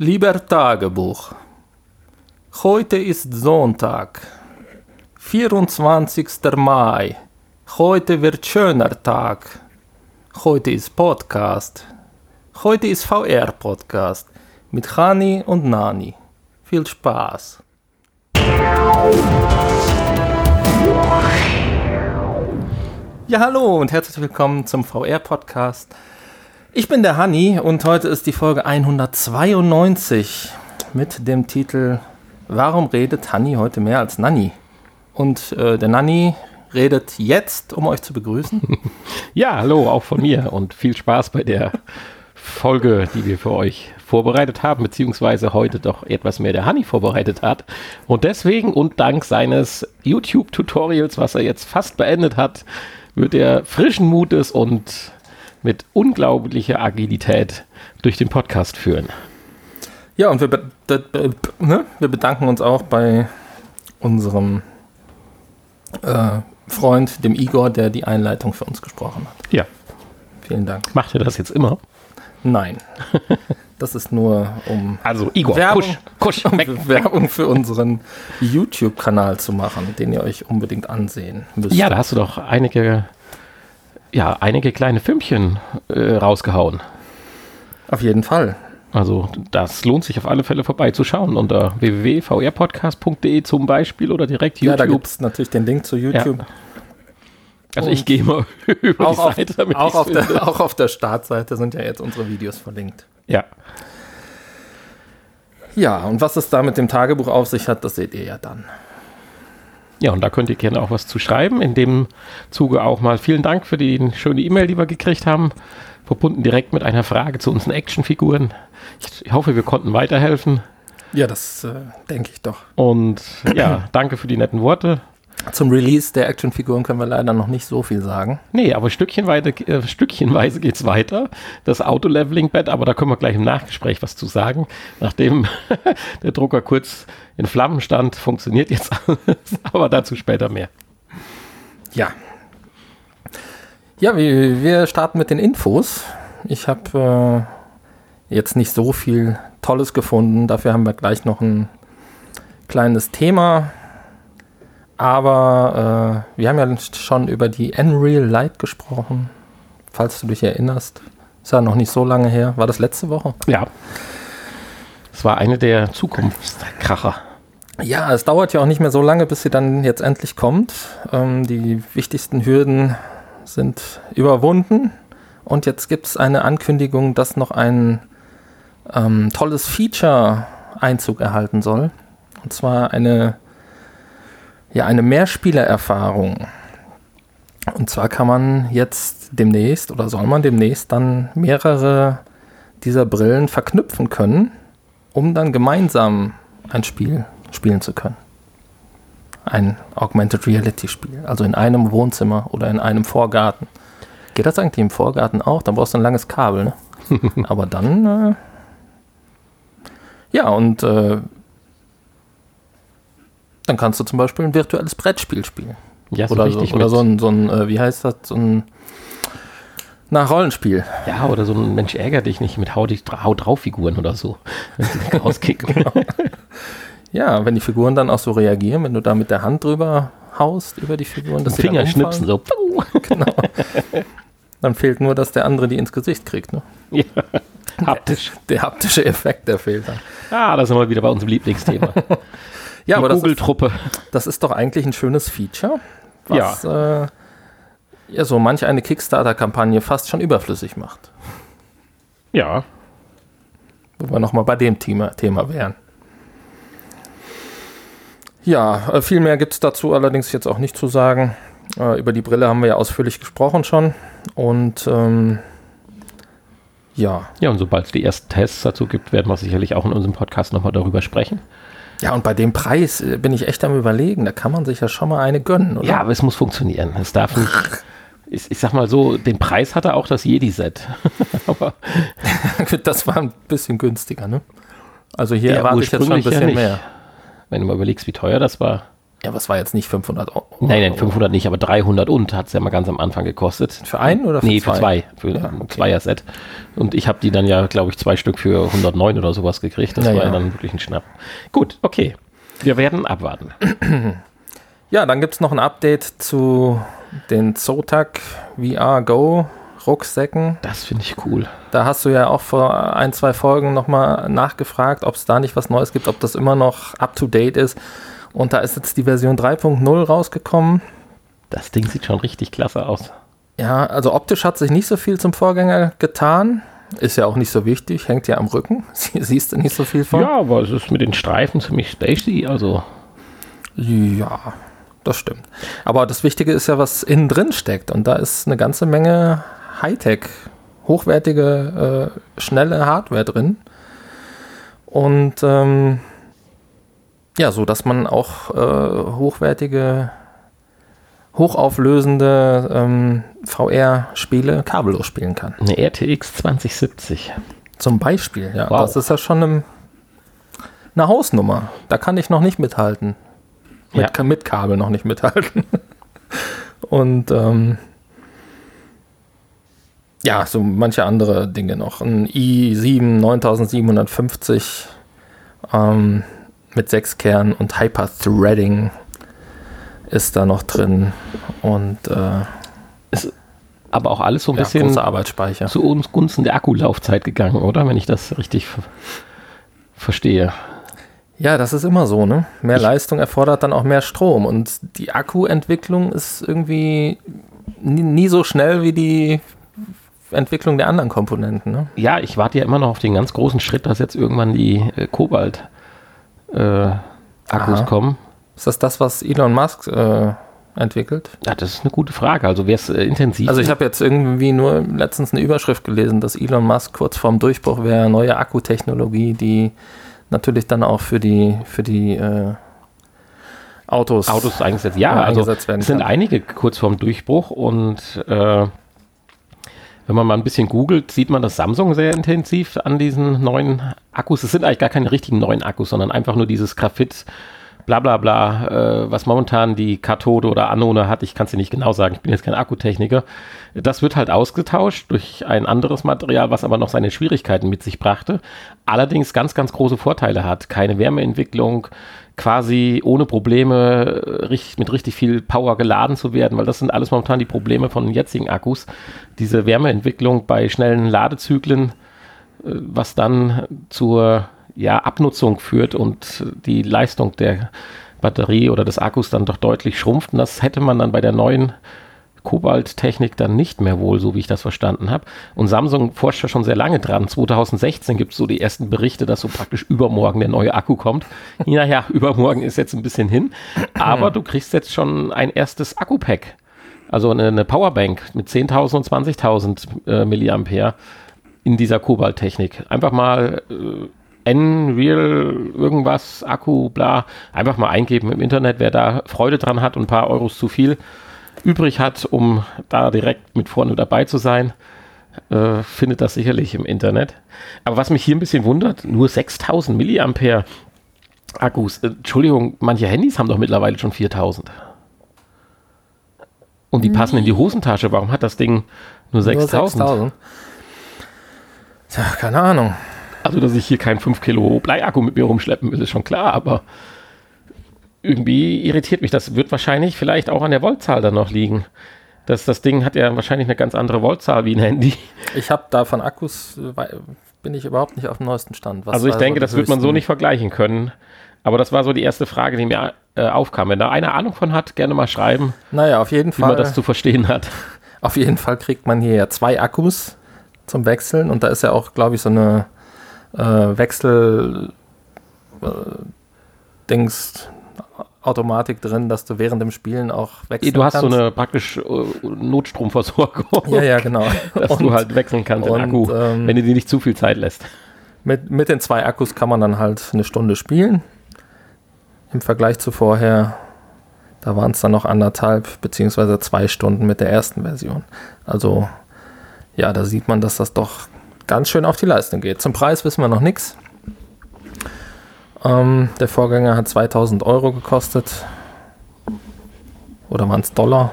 Lieber Tagebuch, heute ist Sonntag, 24. Mai. Heute wird schöner Tag. Heute ist Podcast. Heute ist VR-Podcast mit Hani und Nani. Viel Spaß. Ja, hallo und herzlich willkommen zum VR-Podcast. Ich bin der Hani und heute ist die Folge 192 mit dem Titel Warum redet Hani heute mehr als Nanny? Und äh, der Nanny redet jetzt, um euch zu begrüßen. Ja, hallo, auch von mir und viel Spaß bei der Folge, die wir für euch vorbereitet haben, beziehungsweise heute doch etwas mehr der Hani vorbereitet hat. Und deswegen und dank seines YouTube-Tutorials, was er jetzt fast beendet hat, wird er frischen Mutes und mit unglaublicher Agilität durch den Podcast führen. Ja, und wir, be ne? wir bedanken uns auch bei unserem äh, Freund, dem Igor, der die Einleitung für uns gesprochen hat. Ja. Vielen Dank. Macht er das jetzt immer? Nein. Das ist nur um Also Igor, Werbung, kusch, kusch, um weg. Werbung für unseren YouTube-Kanal zu machen, den ihr euch unbedingt ansehen müsst. Ja, da hast du doch einige, ja, einige kleine Filmchen äh, rausgehauen. Auf jeden Fall. Also das lohnt sich auf alle Fälle vorbeizuschauen unter www.vrpodcast.de zum Beispiel oder direkt Ja, da YouTube. gibt es natürlich den Link zu YouTube. also ich gehe mal über Auch, die auf, Seite, damit auch, auf der, auch auf der Startseite sind ja jetzt unsere Videos verlinkt. Ja, Ja, und was es da mit dem Tagebuch auf sich hat, das seht ihr ja dann. Ja, und da könnt ihr gerne auch was zu schreiben. In dem Zuge auch mal vielen Dank für die schöne E-Mail, die wir gekriegt haben. Verbunden direkt mit einer Frage zu unseren Actionfiguren. Ich hoffe, wir konnten weiterhelfen. Ja, das äh, denke ich doch. Und ja, danke für die netten Worte. Zum Release der Actionfiguren können wir leider noch nicht so viel sagen. Nee, aber stückchenweise, äh, stückchenweise geht's weiter. Das Auto-Leveling-Bett, aber da können wir gleich im Nachgespräch was zu sagen. Nachdem der Drucker kurz in Flammen stand, funktioniert jetzt alles, aber dazu später mehr. Ja. Ja, wir, wir starten mit den Infos. Ich habe äh, jetzt nicht so viel Tolles gefunden. Dafür haben wir gleich noch ein kleines Thema. Aber äh, wir haben ja schon über die Unreal Light gesprochen. Falls du dich erinnerst. Ist ja noch nicht so lange her. War das letzte Woche? Ja. Es war eine der Zukunftskracher. Ja, es dauert ja auch nicht mehr so lange, bis sie dann jetzt endlich kommt. Ähm, die wichtigsten Hürden sind überwunden. Und jetzt gibt es eine Ankündigung, dass noch ein ähm, tolles Feature Einzug erhalten soll. Und zwar eine, ja, eine Mehrspielererfahrung. Und zwar kann man jetzt demnächst oder soll man demnächst dann mehrere dieser Brillen verknüpfen können, um dann gemeinsam ein Spiel spielen zu können. Ein Augmented Reality Spiel, also in einem Wohnzimmer oder in einem Vorgarten. Geht das eigentlich im Vorgarten auch? Dann brauchst du ein langes Kabel, ne? Aber dann, äh, ja, und äh, dann kannst du zum Beispiel ein virtuelles Brettspiel spielen. Ja, so oder richtig so, oder so ein, so ein äh, wie heißt das, so ein na, Rollenspiel. Ja, oder so ein Mensch ärgert dich nicht mit Hau, dich, Hau drauf Figuren oder so. Sie rauskicken. Ja, wenn die Figuren dann auch so reagieren, wenn du da mit der Hand drüber haust über die Figuren, dass sie Finger schnipsen umfallen, so. Genau. Dann fehlt nur, dass der andere die ins Gesicht kriegt. Ne? Ja. Haptisch. Der haptische Effekt, der fehlt dann. Ah, da sind wir wieder bei unserem Lieblingsthema. Ja, Die aber das ist, Google-Truppe. das ist doch eigentlich ein schönes Feature, was ja, äh, ja so manch eine Kickstarter-Kampagne fast schon überflüssig macht. Ja. Wo wir nochmal bei dem Thema, Thema wären. Ja, äh, viel mehr gibt es dazu allerdings jetzt auch nicht zu sagen. Äh, über die Brille haben wir ja ausführlich gesprochen schon. Und ähm, ja. Ja, und sobald es die ersten Tests dazu gibt, werden wir sicherlich auch in unserem Podcast nochmal darüber sprechen. Ja, und bei dem Preis äh, bin ich echt am überlegen. Da kann man sich ja schon mal eine gönnen, oder? Ja, aber es muss funktionieren. Es darf nicht. Ich, ich sag mal so, den Preis hatte auch das Jedi-Set. aber das war ein bisschen günstiger, ne? Also hier Ja, erwarte ich jetzt schon ein ja bisschen nicht. mehr. wenn du mal überlegst, wie teuer das war. Ja, es war jetzt nicht 500 Euro. Nein, nein, 500 nicht, aber 300 und hat es ja mal ganz am Anfang gekostet. Für einen oder für nee, zwei? für zwei. Für Ja, ein okay. Zweier-Set. Und ich habe die dann ja, glaube ich, zwei Stück für 109 oder sowas gekriegt. Das Ja, war ja ja. dann wirklich ein Schnapp. Gut, okay. Wir werden abwarten. Ja, dann gibt es noch ein Update zu den Zotac VR Go Rucksäcken. Das finde ich cool. Da hast du ja auch vor ein, zwei Folgen nochmal nachgefragt, ob es da nicht was Neues gibt, ob das immer noch up-to-date ist. Und da ist jetzt die Version 3.0 rausgekommen. Das Ding sieht schon richtig klasse aus. Ja, also optisch hat sich nicht so viel zum Vorgänger getan. Ist ja auch nicht so wichtig, hängt ja am Rücken. Sie- Siehst du nicht so viel von? Ja, aber es ist mit den Streifen ziemlich spacey. Also, Ja, das stimmt. Aber das Wichtige ist ja, was innen drin steckt. Und da ist eine ganze Menge Hightech, hochwertige, äh, schnelle Hardware drin. Und ähm, ja, so dass man auch äh, hochwertige, hochauflösende ähm, VR-Spiele kabellos spielen kann. eine RTX 2070. Zum Beispiel, ja. Wow. Das ist ja schon eine, eine Hausnummer. Da kann ich noch nicht mithalten. Mit, Ja. mit Kabel noch nicht mithalten. Und ähm, ja, so manche andere Dinge noch. Ein i7 9750 ähm, mit 6 Kernen und Hyper-Threading ist da noch drin. Und äh, Aber auch alles so ein ja, bisschen Arbeitsspeicher. zu uns Gunsten der Akkulaufzeit gegangen, oder? Wenn ich das richtig ver verstehe. Ja, das ist immer so, ne? Mehr Leistung erfordert dann auch mehr Strom und die Akkuentwicklung ist irgendwie nie, nie so schnell wie die Entwicklung der anderen Komponenten, ne? Ja, ich warte ja immer noch auf den ganz großen Schritt, dass jetzt irgendwann die äh, Kobalt äh, Akkus Aha. kommen. Ist das das, was Elon Musk äh, entwickelt? Ja, das ist eine gute Frage. Also wäre es äh, intensiv. Also ich habe jetzt irgendwie nur letztens eine Überschrift gelesen, dass Elon Musk kurz vorm Durchbruch wäre, neue Akkutechnologie, die natürlich dann auch für die für die äh, Autos, Autos eingesetzt. Ja, Ja, also eingesetzt werden es sind einige kurz vorm Durchbruch und äh, wenn man mal ein bisschen googelt, sieht man, dass Samsung sehr intensiv an diesen neuen Akkus, es sind eigentlich gar keine richtigen neuen Akkus, sondern einfach nur dieses Graphit, bla bla bla, äh, was momentan die Kathode oder Anode hat, ich kann es dir nicht genau sagen, ich bin jetzt kein Akkutechniker, das wird halt ausgetauscht durch ein anderes Material, was aber noch seine Schwierigkeiten mit sich brachte, allerdings ganz, ganz große Vorteile hat, keine Wärmeentwicklung, quasi ohne Probleme äh, richtig, mit richtig viel Power geladen zu werden, weil das sind alles momentan die Probleme von den jetzigen Akkus. Diese Wärmeentwicklung bei schnellen Ladezyklen, äh, was dann zur ja, Abnutzung führt und die Leistung der Batterie oder des Akkus dann doch deutlich schrumpft. Und das hätte man dann bei der neuen Kobalt-Technik dann nicht mehr wohl, so wie ich das verstanden habe. Und Samsung forscht ja schon sehr lange dran. 2016 gibt es so die ersten Berichte, dass so praktisch übermorgen der neue Akku kommt. Naja, übermorgen ist jetzt ein bisschen hin. Aber du kriegst jetzt schon ein erstes Akku-Pack. Also eine, eine Powerbank mit 10.000 und 20.000 äh, Milliampere in dieser Kobalt-Technik. Einfach mal äh, N-Real irgendwas, Akku, bla, einfach mal eingeben im Internet, wer da Freude dran hat und ein paar Euros zu viel übrig hat, um da direkt mit vorne dabei zu sein, äh, findet das sicherlich im Internet. Aber was mich hier ein bisschen wundert, nur 6000 Milliampere Akkus. Äh, Entschuldigung, manche Handys haben doch mittlerweile schon 4000. Und die passen in die Hosentasche. Warum hat das Ding nur Nur 6000? 6000. Tja, keine Ahnung. Also, dass ich hier keinen 5 Kilo Bleiakku mit mir rumschleppen will, ist schon klar, aber irgendwie irritiert mich. Das wird wahrscheinlich vielleicht auch an der Voltzahl dann noch liegen. Das, das Ding hat ja wahrscheinlich eine ganz andere Voltzahl wie ein Handy. Ich habe da von Akkus, äh, bin ich überhaupt nicht auf dem neuesten Stand. Was also ich denke, so das wird man so nicht vergleichen können. Aber das war so die erste Frage, die mir äh, aufkam. Wenn da einer Ahnung von hat, gerne mal schreiben, Naja, auf jeden wie man Fall. das zu verstehen hat. Auf jeden Fall kriegt man hier ja zwei Akkus zum Wechseln und da ist ja auch, glaube ich, so eine äh, Wechsel äh, Dings Automatik drin, dass du während dem Spielen auch wechseln Du hast so kannst. eine praktisch äh, Notstromversorgung, Ja, ja, genau. dass Und du halt wechseln kannst den und, Akku, ähm, wenn du dir nicht zu viel Zeit lässt. mit, mit den zwei Akkus kann man dann halt eine Stunde spielen. Im Vergleich zu vorher, da waren es dann noch anderthalb beziehungsweise zwei Stunden mit der ersten Version. Also ja, da sieht man, dass das doch ganz schön auf die Leistung geht. Zum Preis wissen wir noch nichts. Ähm, der Vorgänger hat 2000 Euro gekostet. oder waren es Dollar?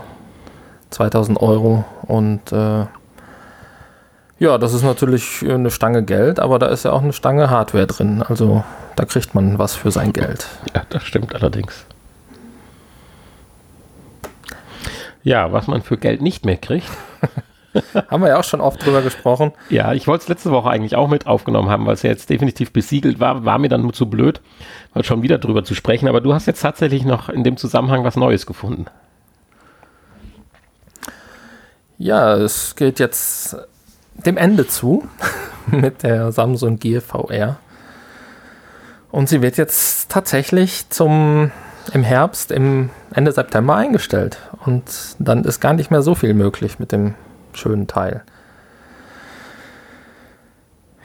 2000 Euro und äh, ja, das ist natürlich eine Stange Geld, aber da ist ja auch eine Stange Hardware drin. Also da kriegt man was für sein Geld. Ja, das stimmt allerdings. Ja, was man für Geld nicht mehr kriegt. haben wir ja auch schon oft drüber gesprochen. Ja, ich wollte es letzte Woche eigentlich auch mit aufgenommen haben, weil es ja jetzt definitiv besiegelt war. War mir dann nur zu blöd, mal schon wieder drüber zu sprechen. Aber du hast jetzt tatsächlich noch in dem Zusammenhang was Neues gefunden. Ja, es geht jetzt dem Ende zu mit der Samsung Gear VR. Und sie wird jetzt tatsächlich zum im Herbst, im Ende September eingestellt. Und dann ist gar nicht mehr so viel möglich mit dem schönen Teil.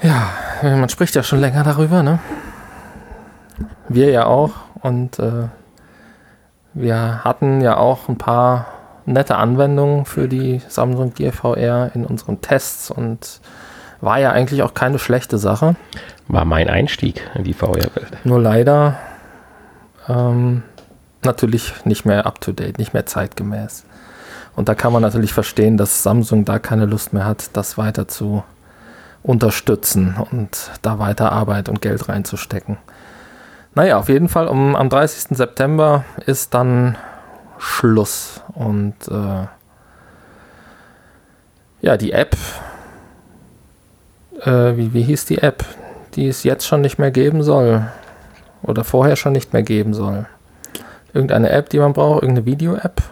Ja, man spricht ja schon länger darüber, ne? Wir ja auch. Und äh, wir hatten ja auch ein paar nette Anwendungen für die Samsung Gear VR in unseren Tests und war ja eigentlich auch keine schlechte Sache. War mein Einstieg in die VR-Welt. Nur leider ähm, natürlich nicht mehr up-to-date, nicht mehr zeitgemäß. Und da kann man natürlich verstehen, dass Samsung da keine Lust mehr hat, das weiter zu unterstützen und da weiter Arbeit und Geld reinzustecken. Naja, auf jeden Fall um, am 30. September ist dann Schluss. Und äh, ja, die App, äh, wie, wie hieß die App, die es jetzt schon nicht mehr geben soll oder vorher schon nicht mehr geben soll. Irgendeine App, die man braucht, irgendeine Video-App.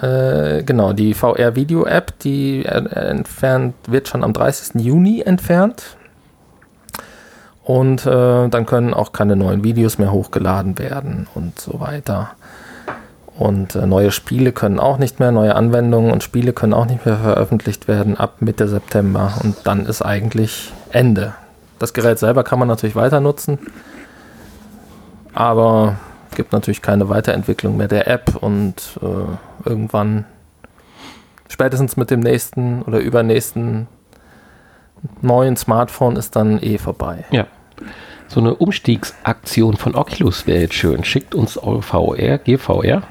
Äh, genau, die VR-Video-App, die entfernt wird schon am 30. Juni entfernt. Und äh, dann können auch keine neuen Videos mehr hochgeladen werden und so weiter. Und äh, neue Spiele können auch nicht mehr, neue Anwendungen und Spiele können auch nicht mehr veröffentlicht werden ab Mitte September. Und dann ist eigentlich Ende. Das Gerät selber kann man natürlich weiter nutzen, aber gibt natürlich keine Weiterentwicklung mehr der App und äh, irgendwann, spätestens mit dem nächsten oder übernächsten neuen Smartphone ist dann eh vorbei. Ja. So eine Umstiegsaktion von Oculus wäre jetzt schön. Schickt uns eure VR, GVR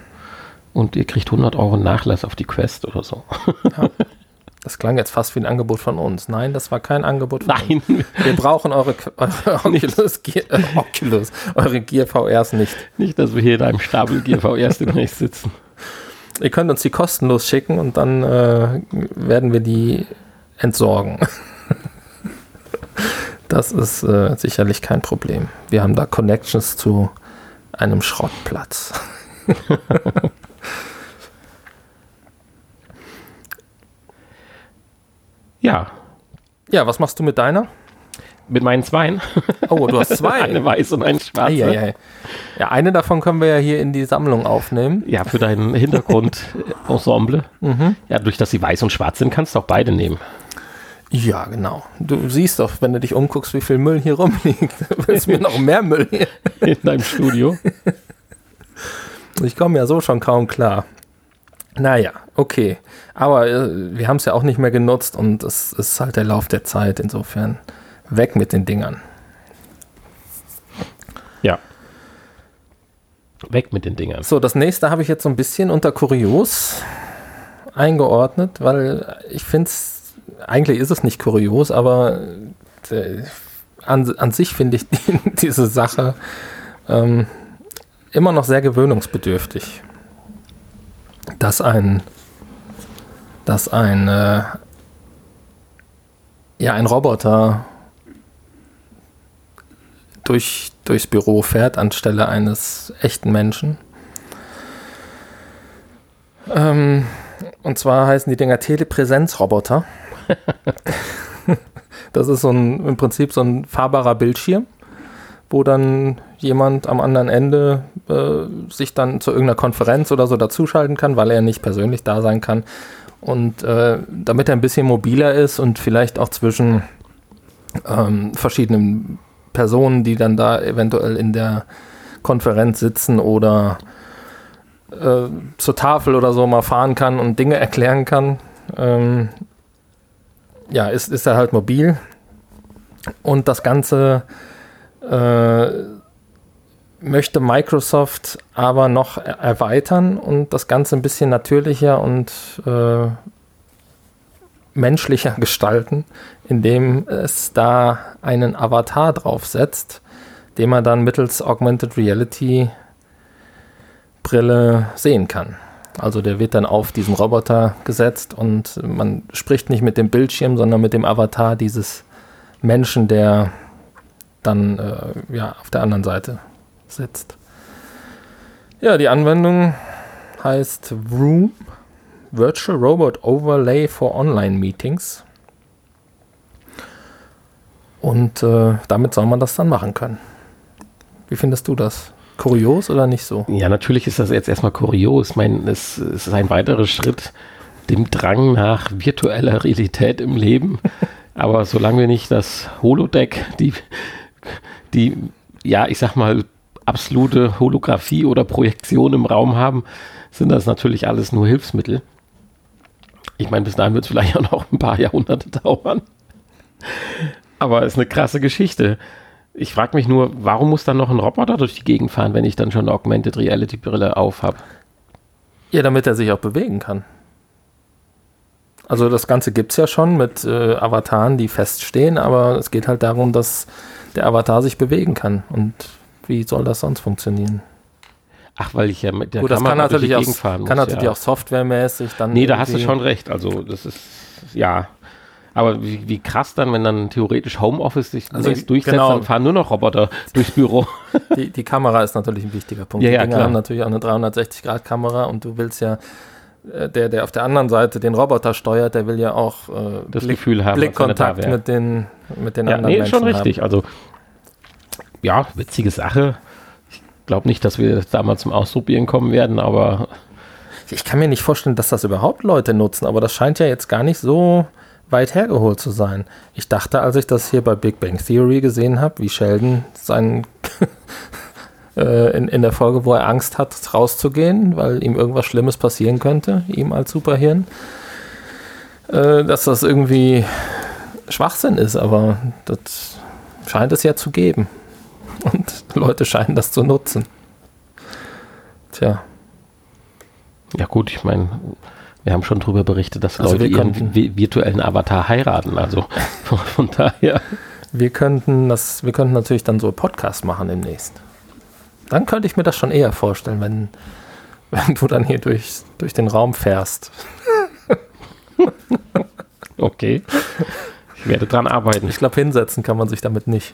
und ihr kriegt 100 Euro Nachlass auf die Quest oder so. Ja. Das klang jetzt fast wie ein Angebot von uns. Nein, das war kein Angebot von Nein. uns. Wir brauchen eure, eure Oculus, Gear, äh, Oculus, eure Gear VRs nicht. Nicht, dass wir hier in einem Stapel Gear VRs demnächst sitzen. Ihr könnt uns die kostenlos schicken und dann äh, werden wir die entsorgen. Das ist äh, sicherlich kein Problem. Wir haben da Connections zu einem Schrottplatz. Ja. Ja, was machst du mit deiner? Mit meinen Zweien. Oh, du hast zwei. eine weiß und eine schwarze. Ja, ja, ja, eine davon können wir ja hier in die Sammlung aufnehmen. Ja, für dein Hintergrundensemble. mhm. Ja, durch dass sie weiß und schwarz sind, kannst du auch beide nehmen. Ja, genau. Du siehst doch, wenn du dich umguckst, wie viel Müll hier rumliegt. Willst du mir noch mehr Müll hier? In deinem Studio. Ich komme ja so schon kaum klar. Naja, okay. Aber äh, wir haben es ja auch nicht mehr genutzt und es ist halt der Lauf der Zeit. Insofern weg mit den Dingern. Ja. Weg mit den Dingern. So, das nächste habe ich jetzt so ein bisschen unter kurios eingeordnet, weil ich finde es, eigentlich ist es nicht kurios, aber äh, an, an sich finde ich die, diese Sache ähm, immer noch sehr gewöhnungsbedürftig dass ein, dass ein, äh, ja, ein Roboter durch, durchs Büro fährt anstelle eines echten Menschen. Ähm, und zwar heißen die Dinger Telepräsenzroboter. das ist so ein, im Prinzip so ein fahrbarer Bildschirm wo dann jemand am anderen Ende äh, sich dann zu irgendeiner Konferenz oder so dazuschalten kann, weil er nicht persönlich da sein kann. Und äh, damit er ein bisschen mobiler ist und vielleicht auch zwischen ähm, verschiedenen Personen, die dann da eventuell in der Konferenz sitzen oder äh, zur Tafel oder so mal fahren kann und Dinge erklären kann. Ähm, ja, ist, ist er halt mobil. Und das Ganze äh, möchte Microsoft aber noch erweitern und das Ganze ein bisschen natürlicher und äh, menschlicher gestalten, indem es da einen Avatar draufsetzt, den man dann mittels Augmented Reality Brille sehen kann. Also der wird dann auf diesen Roboter gesetzt und man spricht nicht mit dem Bildschirm, sondern mit dem Avatar dieses Menschen, der dann äh, ja, auf der anderen Seite sitzt. Ja, die Anwendung heißt Vroom, Virtual Robot Overlay for Online Meetings. Und äh, damit soll man das dann machen können. Wie findest du das? Kurios oder nicht so? Ja, natürlich ist das jetzt erstmal kurios. Ich meine, es, es ist ein weiterer Schritt dem Drang nach virtueller Realität im Leben. Aber solange wir nicht das Holodeck, die, die, ja, ich sag mal, absolute Holographie oder Projektion im Raum haben, sind das natürlich alles nur Hilfsmittel. Ich meine, bis dahin wird es vielleicht auch noch ein paar Jahrhunderte dauern. Aber es ist eine krasse Geschichte. Ich frage mich nur, warum muss dann noch ein Roboter durch die Gegend fahren, wenn ich dann schon eine Augmented Reality Brille auf habe? Ja, damit er sich auch bewegen kann. Also das Ganze gibt es ja schon mit äh, Avataren, die feststehen, aber es geht halt darum, dass der Avatar sich bewegen kann. Und wie soll das sonst funktionieren? Ach, weil ich ja mit der Gut, Kamera das kann natürlich, auch, fahren kann muss, natürlich ja. auch softwaremäßig dann. Nee, da hast du schon recht. Also das ist ja. Aber wie, wie, krass dann, wenn dann theoretisch Homeoffice sich also, durchsetzt, genau. dann fahren nur noch Roboter durchs Büro. Die, die, Kamera ist natürlich ein wichtiger Punkt. Ja, ja, die Dinger haben natürlich auch eine 360-Grad-Kamera und du willst ja äh, der, der auf der anderen Seite den Roboter steuert, der will ja auch äh, das Blick, Gefühl haben, Blickkontakt mit den, mit den ja, anderen nee, Menschen schon richtig. Haben. Also, ja, witzige Sache. Ich glaube nicht, dass wir da mal zum Ausprobieren kommen werden, aber. Ich kann mir nicht vorstellen, dass das überhaupt Leute nutzen, aber das scheint ja jetzt gar nicht so weit hergeholt zu sein. Ich dachte, als ich das hier bei Big Bang Theory gesehen habe, wie Sheldon seinen äh, in, in der Folge, wo er Angst hat, rauszugehen, weil ihm irgendwas Schlimmes passieren könnte, ihm als Superhirn, äh, dass das irgendwie Schwachsinn ist, aber das scheint es ja zu geben. Und Leute scheinen das zu nutzen. Tja. Ja gut, ich meine, wir haben schon darüber berichtet, dass also Leute ihren virtuellen Avatar heiraten. Also von daher. Wir könnten das, wir könnten natürlich dann so Podcast machen demnächst. Dann könnte ich mir das schon eher vorstellen, wenn, wenn du dann hier durch, durch den Raum fährst. okay. Ich werde dran arbeiten. Ich glaube, hinsetzen kann man sich damit nicht.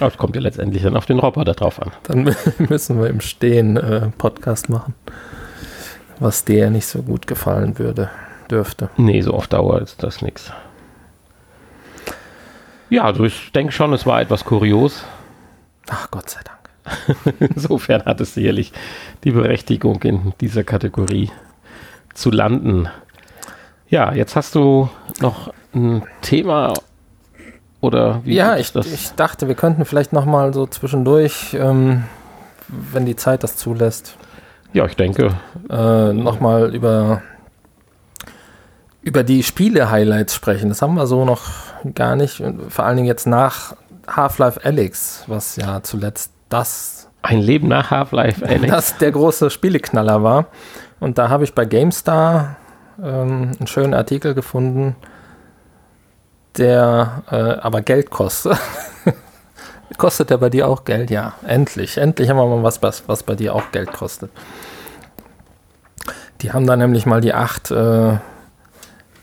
Aber es kommt ja letztendlich dann auf den Roboter drauf an. Dann müssen wir im Stehen äh, Podcast machen. Was dir nicht so gut gefallen würde, dürfte. Nee, so auf Dauer ist das nichts. Ja, also ich denke schon, es war etwas kurios. Ach, Gott sei Dank. Insofern hat es sicherlich die Berechtigung, in dieser Kategorie zu landen. Ja, jetzt hast du noch ein Thema oder wie ja, ich, ich dachte, wir könnten vielleicht noch mal so zwischendurch, ähm, wenn die Zeit das zulässt. Ja, ich denke. Äh, noch mal über, über die Spiele-Highlights sprechen. Das haben wir so noch gar nicht. Vor allen Dingen jetzt nach Half-Life Alyx, was ja zuletzt das. Ein Leben nach Half-Life Alyx. Das der große Spieleknaller war. Und da habe ich bei GameStar ähm, einen schönen Artikel gefunden, der äh, aber Geld kostet. kostet der bei dir auch Geld? Ja, endlich. Endlich haben wir mal was, was, was bei dir auch Geld kostet. Die haben da nämlich mal die acht äh,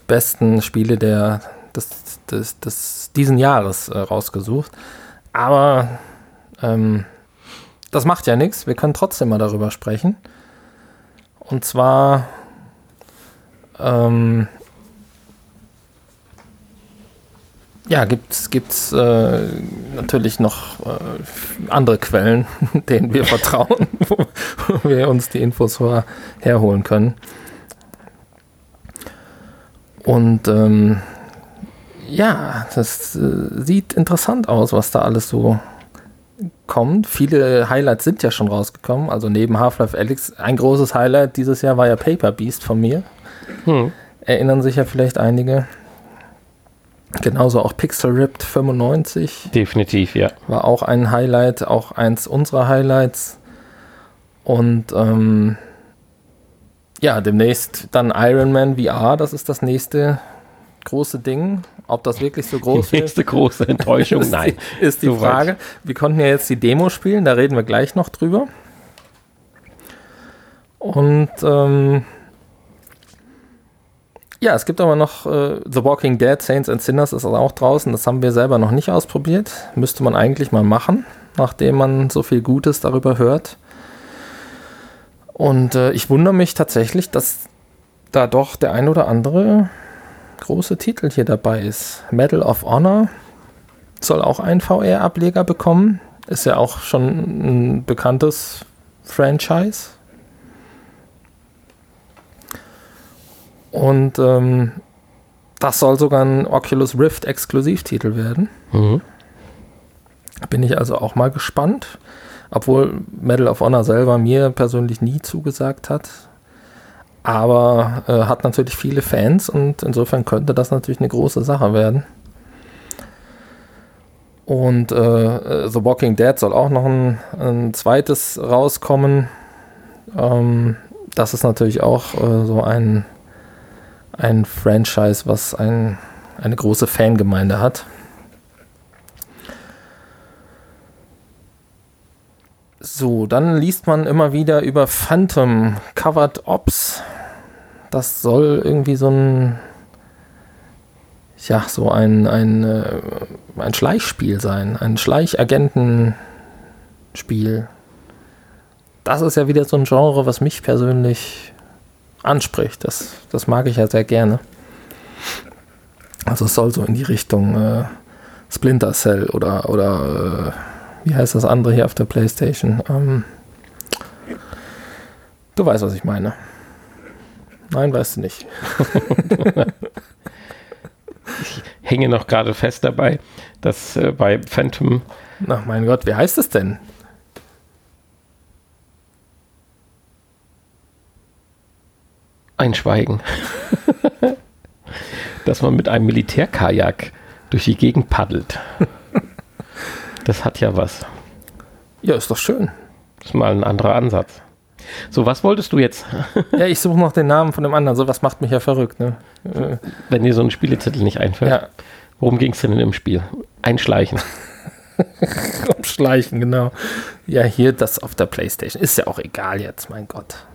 besten Spiele der, des, des, des, diesen Jahres äh, rausgesucht. Aber ähm, das macht ja nichts. Wir können trotzdem mal darüber sprechen. Und zwar ähm, ja, gibt es äh, natürlich noch äh, andere Quellen, denen wir vertrauen, wo, wir uns die Infos herholen können. Und ähm, ja, das äh, sieht interessant aus, was da alles so kommt. Viele Highlights sind ja schon rausgekommen. Also neben Half-Life Alyx, ein großes Highlight dieses Jahr war ja Paper Beast von mir. Hm. Erinnern sich ja vielleicht einige. Genauso auch Pixel Ripped 95. Definitiv, ja. War auch ein Highlight, auch eins unserer Highlights. Und ähm, ja, demnächst dann Iron Man VR, das ist das nächste große Ding. Ob das wirklich so groß die nächste große Enttäuschung, ist nein. Die, ist die so Frage. Weit. Wir konnten ja jetzt die Demo spielen, da reden wir gleich noch drüber. Und ähm, ja, es gibt aber noch äh, The Walking Dead, Saints and Sinners ist auch draußen. Das haben wir selber noch nicht ausprobiert. Müsste man eigentlich mal machen, nachdem man so viel Gutes darüber hört. Und äh, ich wundere mich tatsächlich, dass da doch der ein oder andere große Titel hier dabei ist. Medal of Honor soll auch einen VR-Ableger bekommen. Ist ja auch schon ein bekanntes Franchise. Und ähm, das soll sogar ein Oculus Rift Exklusivtitel werden. Mhm. Bin ich also auch mal gespannt. Obwohl Medal of Honor selber mir persönlich nie zugesagt hat. Aber äh, hat natürlich viele Fans und insofern könnte das natürlich eine große Sache werden. Und äh, The Walking Dead soll auch noch ein, ein zweites rauskommen. Ähm, das ist natürlich auch äh, so ein ein Franchise, was ein, eine große Fangemeinde hat. So, dann liest man immer wieder über Phantom Covered Ops. Das soll irgendwie so ein, ja, so ein, ein, äh, ein Schleichspiel sein, ein Schleichagentenspiel. Das ist ja wieder so ein Genre, was mich persönlich anspricht. Das, das mag ich ja sehr gerne. Also es soll so in die Richtung äh, Splinter Cell oder, oder äh, wie heißt das andere hier auf der Playstation? Ähm, du weißt, was ich meine. Nein, weißt du nicht. ich hänge noch gerade fest dabei, dass äh, bei Phantom. Ach mein Gott, wie heißt es denn? Ein Schweigen. Dass man mit einem Militärkajak durch die Gegend paddelt. Das hat ja was. Ja, ist doch schön. Das ist mal ein anderer Ansatz. So, was wolltest du jetzt? ja, ich suche noch den Namen von dem anderen. So was macht mich ja verrückt. Ne? Wenn dir so ein Spieletitel nicht einfällt. Ja. Worum ging es denn im Spiel? Einschleichen. Schleichen, genau. Ja, hier das auf der Playstation. Ist ja auch egal jetzt, mein Gott.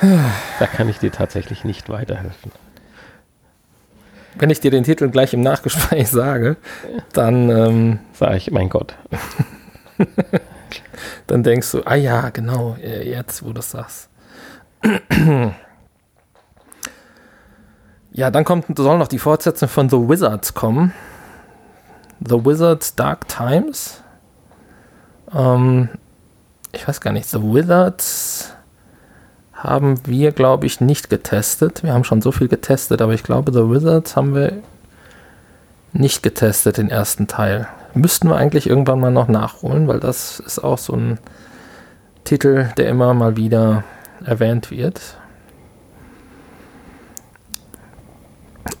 Da kann ich dir tatsächlich nicht weiterhelfen. Wenn ich dir den Titel gleich im Nachgespräch sage, dann ähm, sage ich, mein Gott. dann denkst du, ah ja, genau, äh, jetzt, wo du das sagst. ja, dann kommt, soll noch die Fortsetzung von The Wizards kommen. The Wizards Dark Times. Ähm, ich weiß gar nicht, The Wizards haben wir, glaube ich, nicht getestet. Wir haben schon so viel getestet, aber ich glaube, The Wizards haben wir nicht getestet, den ersten Teil. Müssten wir eigentlich irgendwann mal noch nachholen, weil das ist auch so ein Titel, der immer mal wieder erwähnt wird.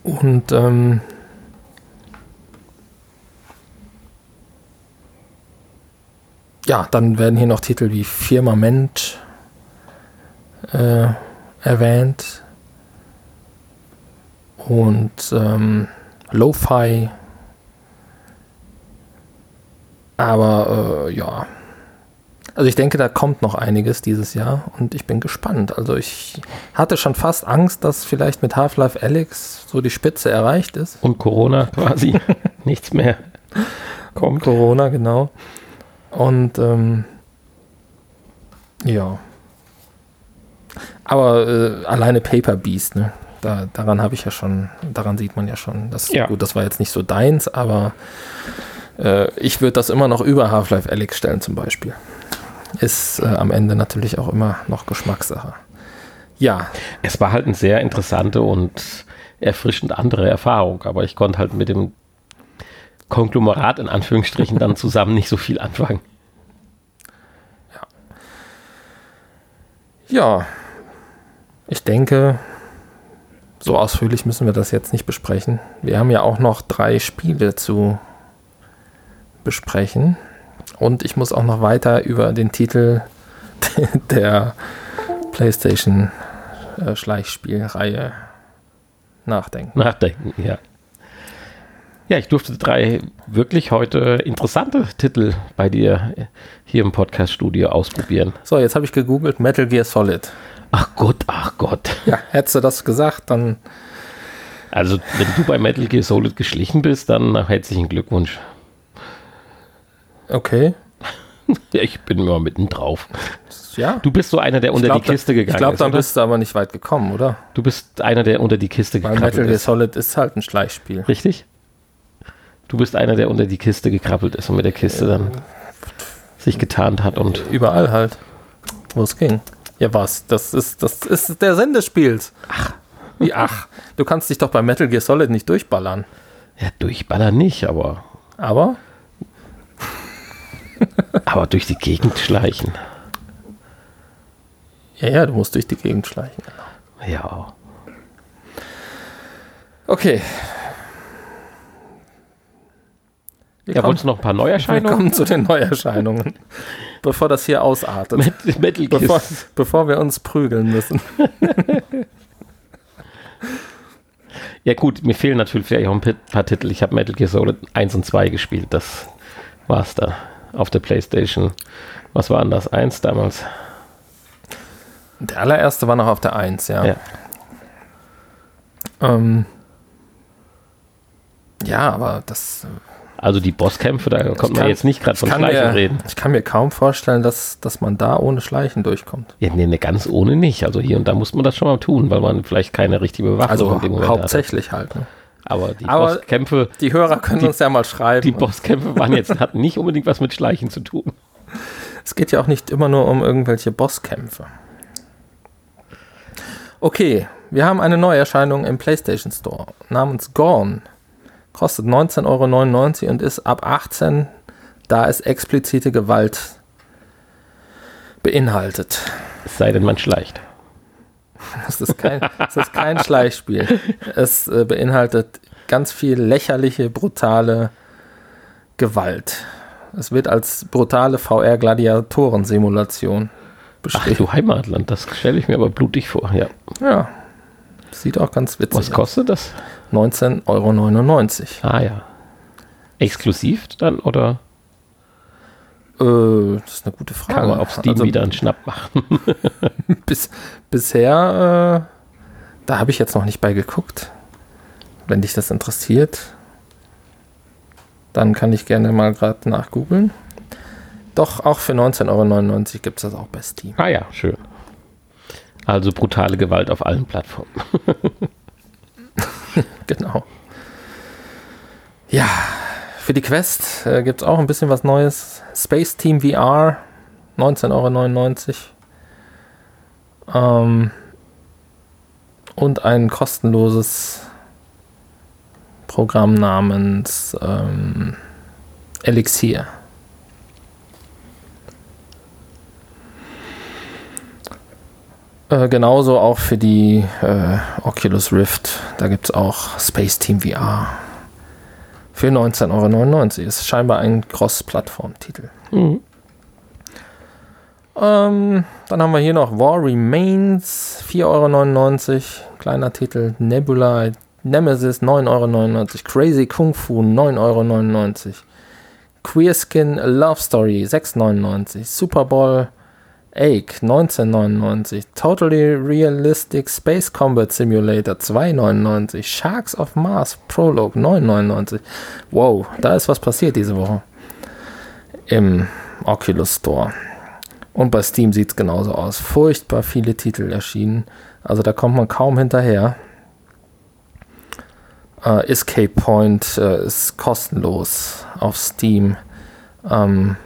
Und ähm, ja, dann werden hier noch Titel wie Firmament äh, erwähnt und ähm, Lo-Fi. Aber äh, ja, also ich denke, da kommt noch einiges dieses Jahr und ich bin gespannt. Also ich hatte schon fast Angst, dass vielleicht mit Half-Life Alex so die Spitze erreicht ist. Und Corona quasi nichts mehr kommt. Corona, genau. Und ähm, ja. Aber äh, alleine Paper Beast, ne? Da, daran habe ich ja schon, daran sieht man ja schon, das, ja. gut, das war jetzt nicht so deins, aber äh, ich würde das immer noch über Half-Life Alex stellen zum Beispiel. Ist äh, am Ende natürlich auch immer noch Geschmackssache. Ja. Es war halt eine sehr interessante und erfrischend andere Erfahrung, aber ich konnte halt mit dem Konglomerat in Anführungsstrichen dann zusammen nicht so viel anfangen. Ja. Ja, ich denke, so ausführlich müssen wir das jetzt nicht besprechen. Wir haben ja auch noch drei Spiele zu besprechen. Und ich muss auch noch weiter über den Titel der PlayStation äh, Schleichspielreihe nachdenken. Nachdenken, ja. Ja, ich durfte drei wirklich heute interessante Titel bei dir hier im Podcast-Studio ausprobieren. So, jetzt habe ich gegoogelt Metal Gear Solid. Ach Gott, ach Gott. Ja, hättest du das gesagt, dann. Also, wenn du bei Metal Gear Solid geschlichen bist, dann herzlichen Glückwunsch. Okay. ja, ich bin immer mitten drauf. Ja. Du bist so einer, der unter glaub, die Kiste gegangen ist. Ich glaube, dann bist du aber nicht weit gekommen, oder? Du bist einer, der unter die Kiste Weil Metal Gear Solid ist halt ein Schleichspiel. Richtig? Du bist einer, der unter die Kiste gekrabbelt ist und mit der Kiste dann sich getarnt hat und. Überall halt, wo es ging. Ja, was? Das ist, das ist der Sinn des Spiels. Ach. Wie ach? Du kannst dich doch bei Metal Gear Solid nicht durchballern. Ja, durchballern nicht, aber. Aber? aber durch die Gegend schleichen. Ja, ja, du musst durch die Gegend schleichen. Ja. Okay. Wir Ja, wolltest du noch ein paar wir Neuerscheinungen? kommen zu den Neuerscheinungen. bevor das hier ausartet. Met Metal Gear. Bevor, bevor wir uns prügeln müssen. Ja gut, mir fehlen natürlich vielleicht auch ein paar Titel. Ich habe Metal Gear Solid 1 und 2 gespielt. Das war's da. Auf der Playstation. Was war denn das? 1 damals? Der allererste war noch auf der 1, ja. Ja. Ähm, ja, aber das Also die Bosskämpfe, da man kann- jetzt nicht gerade von Schleichen mir, reden. ich kann mir kaum vorstellen, dass, dass man da ohne Schleichen durchkommt. Ja, nee, nee, ganz ohne nicht. Also hier und da muss man das schon mal tun, weil man vielleicht keine richtige Bewachung Also in dem hauptsächlich halt. Ne? Aber die Aber- Bosskämpfe, Die Hörer können Die- uns ja mal schreiben. die Bosskämpfe waren jetzt, hatten nicht unbedingt was mit Schleichen zu tun. es geht ja auch nicht immer nur um irgendwelche Bosskämpfe. Okay, wir haben eine Neuerscheinung im PlayStation Store namens Gorn. Kostet 19,99 Euro und ist ab 18, da es explizite Gewalt beinhaltet. Es sei denn, man schleicht. Es ist kein, es ist kein Schleichspiel. Es äh, beinhaltet ganz viel lächerliche, brutale Gewalt. Es wird als brutale VR-Gladiatoren-Simulation Ach beschrieben. du Heimatland, das stelle ich mir aber blutig vor. Ja. Ja, sieht auch ganz witzig Was kostet das? aus. 19,99 Euro. Ah ja. Exklusiv dann oder Äh, das ist eine gute Frage. kann man auf Steam Also, wieder einen Schnapp machen? Bis, bisher, äh, da habe ich jetzt noch nicht bei geguckt. Wenn dich das interessiert, dann kann ich gerne mal gerade nachgoogeln. Doch, auch für 19,99 Euro gibt es das auch bei Steam. Ah ja, schön. Also brutale Gewalt auf allen Plattformen. Genau. Ja, für die Quest äh, gibt es auch ein bisschen was Neues. Space Team VR, 19,99 Euro. Ähm, und ein kostenloses Programm namens ähm, Elixir. Äh, genauso auch für die äh, Oculus Rift. Da gibt es auch Space Team VR. Für 19,99 Euro. Ist scheinbar ein Cross-Plattform-Titel. Mhm. Ähm, dann haben wir hier noch War Remains, 4,99 Euro. Kleiner Titel. Nebula Nemesis, 9,99 Euro. Crazy Kung Fu, 9,99 Euro. Queerskin Love Story, 6,99 Euro. Super Bowl Ache, 1999. Totally Realistic Space Combat Simulator, 2,99. Sharks of Mars Prologue, 9,99. Wow, da ist was passiert diese Woche. Im Oculus Store. Und bei Steam sieht es genauso aus. Furchtbar viele Titel erschienen. Also da kommt man kaum hinterher. Äh, Escape Point äh, ist kostenlos auf Steam. Ähm,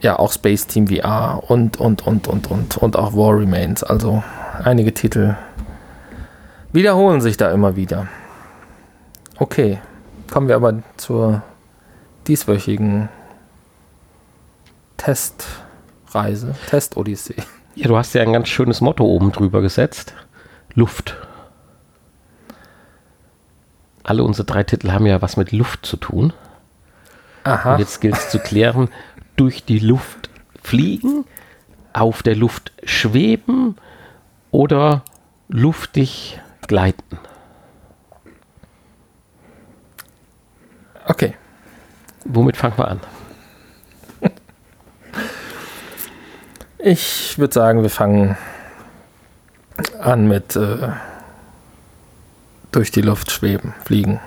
ja, auch Space Team VR und, und, und, und, und, und auch War Remains. Also einige Titel wiederholen sich da immer wieder. Okay, kommen wir aber zur dieswöchigen Testreise, Test-Odyssee. Ja, du hast ja ein ganz schönes Motto oben drüber gesetzt. Luft. Alle unsere drei Titel haben ja was mit Luft zu tun. Aha. Und jetzt gilt es zu klären, durch die Luft fliegen, auf der Luft schweben oder luftig gleiten. Okay. Womit fangen wir an? Ich würde sagen, wir fangen an mit äh, durch die Luft schweben, fliegen.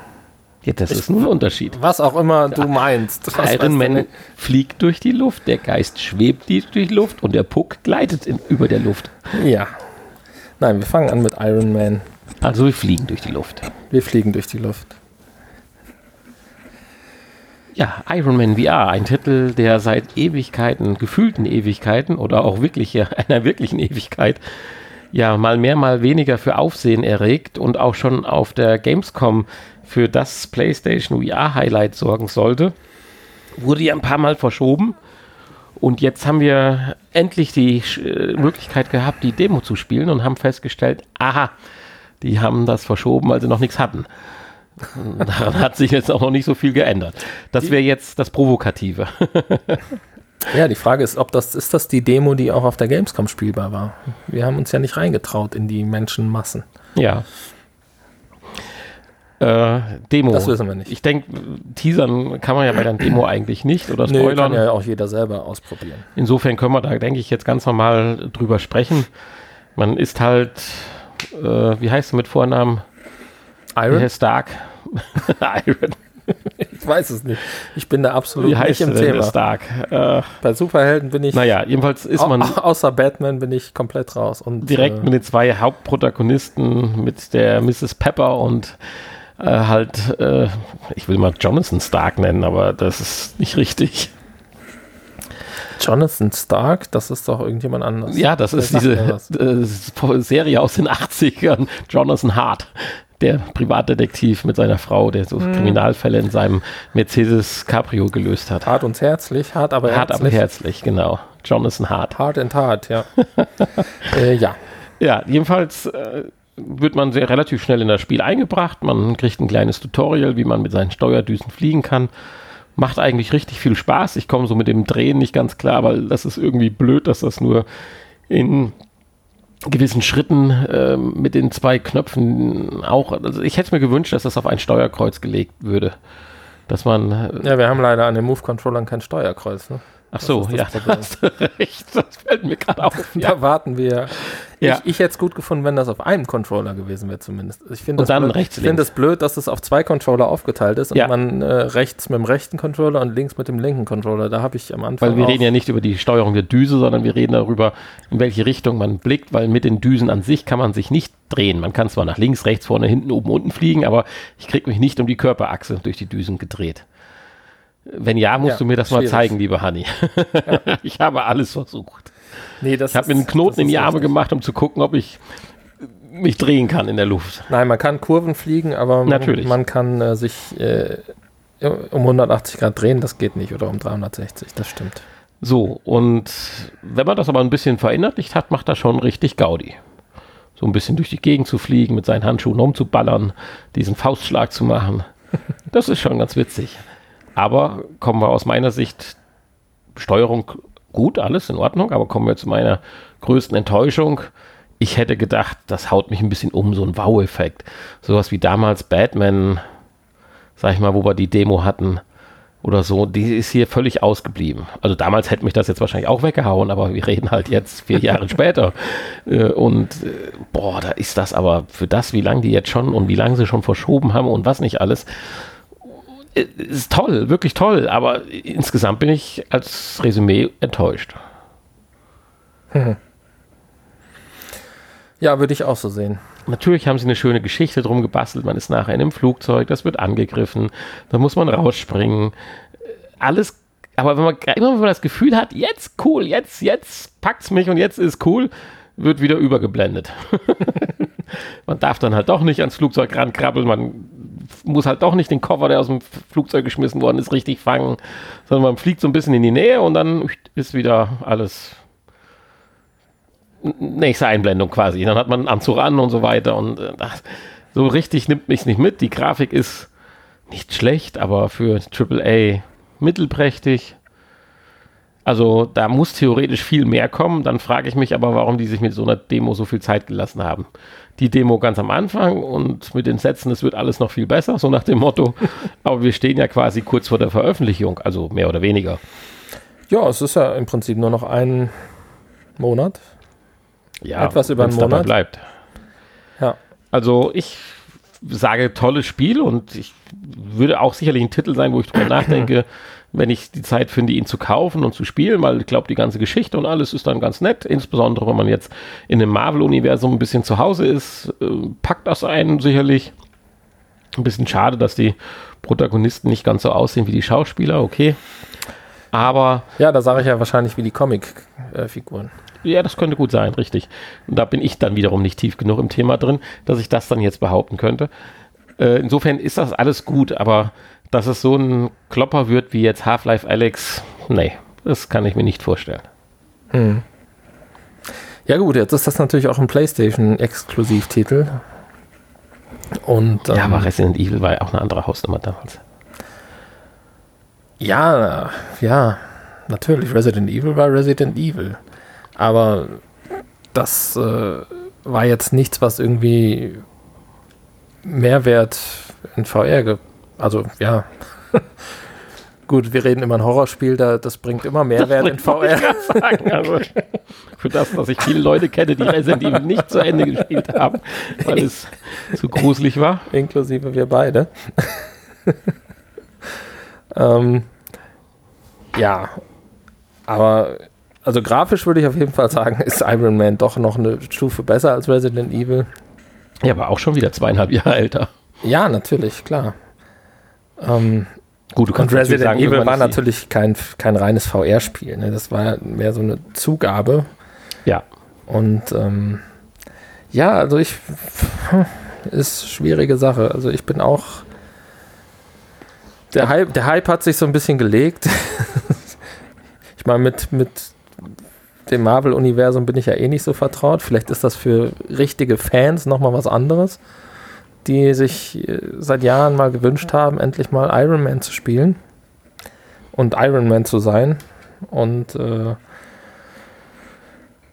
Ja, das ist nur ein Unterschied. Was auch immer du meinst. Iron Man fliegt durch die Luft, der Geist schwebt durch die Luft und der Puck gleitet in, über der Luft. Ja. Nein, wir fangen an mit Iron Man. Also wir fliegen durch die Luft. Wir fliegen durch die Luft. Ja, Iron Man VR, ein Titel, der seit Ewigkeiten, gefühlten Ewigkeiten oder auch wirklich ja, einer wirklichen Ewigkeit, ja mal mehr, mal weniger für Aufsehen erregt und auch schon auf der Gamescom für das PlayStation VR Highlight sorgen sollte, wurde ja ein paar Mal verschoben. Und jetzt haben wir endlich die äh, Möglichkeit gehabt, die Demo zu spielen und haben festgestellt, aha, die haben das verschoben, weil sie noch nichts hatten. Daran hat sich jetzt auch noch nicht so viel geändert. Das wäre jetzt das Provokative. Ja, die Frage ist, ob das ist das die Demo, die auch auf der Gamescom spielbar war. Wir haben uns ja nicht reingetraut in die Menschenmassen. Ja. Äh, Demo. Das wissen wir nicht. Ich denke, teasern kann man ja bei der Demo eigentlich nicht oder spoilern. kann ja auch jeder selber ausprobieren. Insofern können wir da, denke ich, jetzt ganz normal drüber sprechen. Man ist halt, äh, wie heißt du mit Vornamen? Iron? Stark. Iron. Ich weiß es nicht. Ich bin da absolut Wie nicht heißt im denn, Herr Thema. Stark? Äh, Bei Superhelden bin ich, naja, jedenfalls ist man au- außer Batman bin ich komplett raus. Und, direkt äh, mit den zwei Hauptprotagonisten, mit der Mrs. Pepper und äh, halt, äh, ich will mal Jonathan Stark nennen, aber das ist nicht richtig. Jonathan Stark, das ist doch irgendjemand anders. Ja, das ist diese äh, Serie aus den 80ern. Jonathan Hart, der Privatdetektiv mit seiner Frau, der so Kriminalfälle in seinem Mercedes Cabrio gelöst hat. Hart und herzlich, hart aber Hart aber herzlich. herzlich, genau. Jonathan Hart. Hart and hart, ja. äh, ja. Ja, jedenfalls äh, wird man sehr relativ schnell in das Spiel eingebracht. Man kriegt ein kleines Tutorial, wie man mit seinen Steuerdüsen fliegen kann. Macht eigentlich richtig viel Spaß. Ich komme so mit dem Drehen nicht ganz klar, weil das ist irgendwie blöd, dass das nur in gewissen Schritten äh, mit den zwei Knöpfen auch. Also ich hätte mir gewünscht, dass das auf ein Steuerkreuz gelegt würde. Dass man. Äh, Ja, wir haben leider an den Move-Controllern kein Steuerkreuz. Ne? ach so, ist das ja, Problem. hast du recht. Das fällt mir gerade auf. Da warten wir. Ja. Ich, ich hätte es gut gefunden, wenn das auf einem Controller gewesen wäre zumindest. Ich finde das, dann blöd, rechts, links. es blöd, dass es auf zwei Controller aufgeteilt ist und Ja. man äh, rechts mit dem rechten Controller und links mit dem linken Controller. Da habe ich am Anfang Weil wir reden ja nicht über die Steuerung der Düse, sondern wir reden darüber, in welche Richtung man blickt, weil mit den Düsen an sich kann man sich nicht drehen. Man kann zwar nach links, rechts, vorne, hinten, oben, unten fliegen, aber ich kriege mich nicht um die Körperachse durch die Düsen gedreht. Wenn ja, musst Ja, du mir das mal schwierig. zeigen, liebe Hanni. ich habe alles versucht. Nee, das Ich habe mir einen Knoten in die Arme gemacht, um zu gucken, ob ich mich drehen kann in der Luft. Nein, man kann Kurven fliegen, aber Natürlich. man kann äh, sich äh, um 180 Grad drehen, das geht nicht, oder um 360, das stimmt. So, und wenn man das aber ein bisschen verinnerlicht hat, macht das schon richtig Gaudi. So ein bisschen durch die Gegend zu fliegen, mit seinen Handschuhen rumzuballern, diesen Faustschlag zu machen. Das ist schon ganz witzig. Aber kommen wir aus meiner Sicht, Steuerung gut, alles in Ordnung, aber kommen wir zu meiner größten Enttäuschung. Ich hätte gedacht, das haut mich ein bisschen um, so ein Wow-Effekt. Sowas wie damals Batman, sag ich mal, wo wir die Demo hatten oder so, die ist hier völlig ausgeblieben. Also damals hätte mich das jetzt wahrscheinlich auch weggehauen, aber wir reden halt jetzt vier Jahre später. Äh, Und äh, boah, da ist das aber für das, wie lange die jetzt schon und wie lange sie schon verschoben haben und was nicht alles, ist toll, wirklich toll. Aber insgesamt bin ich als Resümee enttäuscht. Ja, würde ich auch so sehen. Natürlich haben sie eine schöne Geschichte drum gebastelt. Man ist nachher in einem Flugzeug, das wird angegriffen, da muss man rausspringen. Alles, aber wenn man immer wenn man das Gefühl hat, jetzt cool, jetzt, jetzt packt's mich und jetzt ist cool, wird wieder übergeblendet. man darf dann halt doch nicht ans Flugzeug rankrabbeln, man muss halt doch nicht den Koffer, der aus dem Flugzeug geschmissen worden ist, richtig fangen, sondern man fliegt so ein bisschen in die Nähe und dann ist wieder alles nächste Einblendung quasi. Dann hat man einen Anzug an und so weiter und äh, so richtig nimmt mich nicht mit. Die Grafik ist nicht schlecht, aber für AAA mittelprächtig. Also da muss theoretisch viel mehr kommen. Dann frage ich mich aber, warum die sich mit so einer Demo so viel Zeit gelassen haben. Die Demo ganz am Anfang und mit den Sätzen, es wird alles noch viel besser, so nach dem Motto. aber wir stehen ja quasi kurz vor der Veröffentlichung, also mehr oder weniger. Ja, es ist ja im Prinzip nur noch ein Monat. Ja, Etwas über einen Monat. bleibt. Ja. Also ich sage tolles Spiel und ich würde auch sicherlich ein Titel sein, wo ich drüber nachdenke, wenn ich die Zeit finde, ihn zu kaufen und zu spielen, weil ich glaube, die ganze Geschichte und alles ist dann ganz nett, insbesondere wenn man jetzt in dem Marvel-Universum ein bisschen zu Hause ist, äh, packt das einen sicherlich. Ein bisschen schade, dass die Protagonisten nicht ganz so aussehen wie die Schauspieler, okay. Aber Ja, da sage ich ja wahrscheinlich wie die Comic-Figuren. ja, das könnte gut sein, richtig. Und da bin ich dann wiederum nicht tief genug im Thema drin, dass ich das dann jetzt behaupten könnte. Äh, insofern ist das alles gut, aber dass es so ein Klopper wird wie jetzt Half-Life Alex, nee, das kann ich mir nicht vorstellen. Ja gut, jetzt ist das natürlich auch ein PlayStation-Exklusivtitel. Und ähm, Ja, aber Resident Evil war ja auch eine andere Hausnummer damals. ja, ja, natürlich. Resident Evil war Resident Evil. Aber das äh, war jetzt nichts, was irgendwie Mehrwert in VR, ge also ja. Gut, wir reden immer ein Horrorspiel, da, das bringt immer Mehrwert in VR. sagen. Also, für das, dass ich viele Leute kenne, die Resident Evil nicht zu Ende gespielt haben, weil es zu gruselig war. inklusive wir beide. ähm, ja, aber also grafisch würde ich auf jeden Fall sagen, ist Iron Man doch noch eine Stufe besser als Resident Evil. Ja, aber auch schon wieder zweieinhalb Jahre älter. Ja, natürlich, klar. Ähm, Gut, du und natürlich Resident sagen, Evil war natürlich kein, kein reines VR-Spiel. Ne? Das war mehr so eine Zugabe. Ja, Und ähm, ja, also ich ist schwierige Sache. Also ich bin auch der Hype, der Hype hat sich so ein bisschen gelegt. ich meine, mit, mit dem Marvel-Universum bin ich ja eh nicht so vertraut. Vielleicht ist das für richtige Fans nochmal was anderes, die sich äh, seit Jahren mal gewünscht haben, endlich mal Iron Man zu spielen und Iron Man zu sein. Und äh,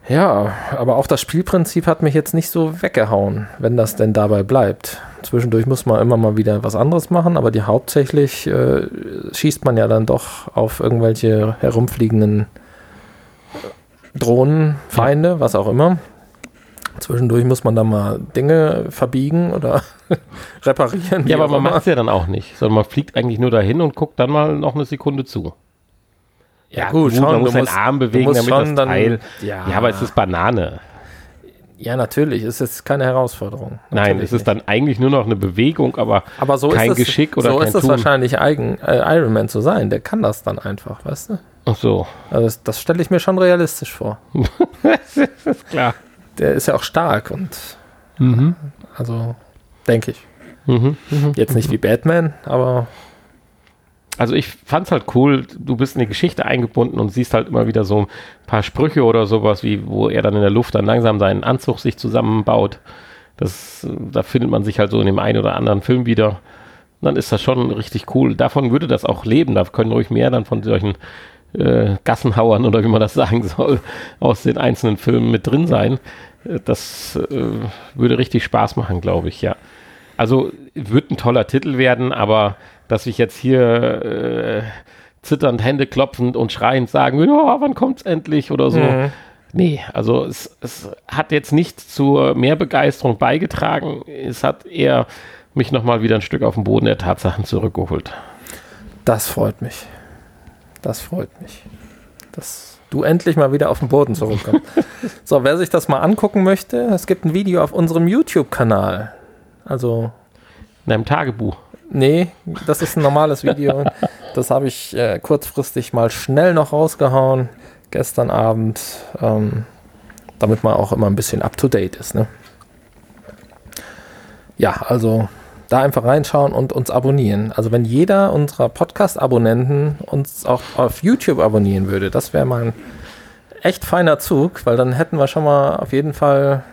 ja, aber auch das Spielprinzip hat mich jetzt nicht so weggehauen, wenn das denn dabei bleibt. Zwischendurch muss man immer mal wieder was anderes machen, aber die hauptsächlich äh, schießt man ja dann doch auf irgendwelche herumfliegenden Drohnen, Feinde, was auch immer. Zwischendurch muss man da mal Dinge verbiegen oder reparieren. ja aber man macht es ja dann auch nicht, sondern man fliegt eigentlich nur dahin und guckt dann mal noch eine Sekunde zu. Ja, gut, schon, man muss seinen musst- Arm bewegen, damit das dann- Teil. ja. Ja, aber es ist Banane. Ja, natürlich, ist jetzt keine Herausforderung. Nein, Natürlich es ist dann eigentlich nur noch eine Bewegung, aber Aber so kein ist es, Geschick oder so kein ist es wahrscheinlich eigen, äh, Iron Man zu sein. Der kann das dann einfach, weißt du? ach so. Also das, das stelle ich mir schon realistisch vor. das ist klar. Der ist ja auch stark und also denke ich. Mhm. Jetzt nicht wie Batman, aber Also ich fand's halt cool, du bist in die Geschichte eingebunden und siehst halt immer wieder so ein paar Sprüche oder sowas, wie wo er dann in der Luft dann langsam seinen Anzug sich zusammenbaut. Das, da findet man sich halt so in dem einen oder anderen Film wieder. Dann ist das schon richtig cool. Davon würde das auch leben. Da können ruhig mehr dann von solchen äh, Gassenhauern oder wie man das sagen soll, aus den einzelnen Filmen mit drin sein. Äh, Das äh, würde richtig Spaß machen, glaube ich, ja. Also wird ein toller Titel werden, aber dass ich jetzt hier äh, zitternd, Hände klopfend und schreiend sagen, ja, wann kommt's endlich oder so. Mhm. Nee, also es, es hat jetzt nicht zur Mehrbegeisterung beigetragen. Es hat eher mich nochmal wieder ein Stück auf den Boden der Tatsachen zurückgeholt. das freut mich. Das freut mich. Dass du endlich mal wieder auf den Boden zurückkommst. so, wer sich das mal angucken möchte, es gibt ein Video auf unserem YouTube-Kanal. Also In einem Tagebuch. Nee, das ist ein normales Video. Das habe ich äh, kurzfristig mal schnell noch rausgehauen, gestern Abend, ähm, damit man auch immer ein bisschen up-to-date ist. Ne? Ja, also da einfach reinschauen und uns abonnieren. Also wenn jeder unserer Podcast-Abonnenten uns auch auf YouTube abonnieren würde, das wäre mal ein echt feiner Zug, weil dann hätten wir schon mal auf jeden Fall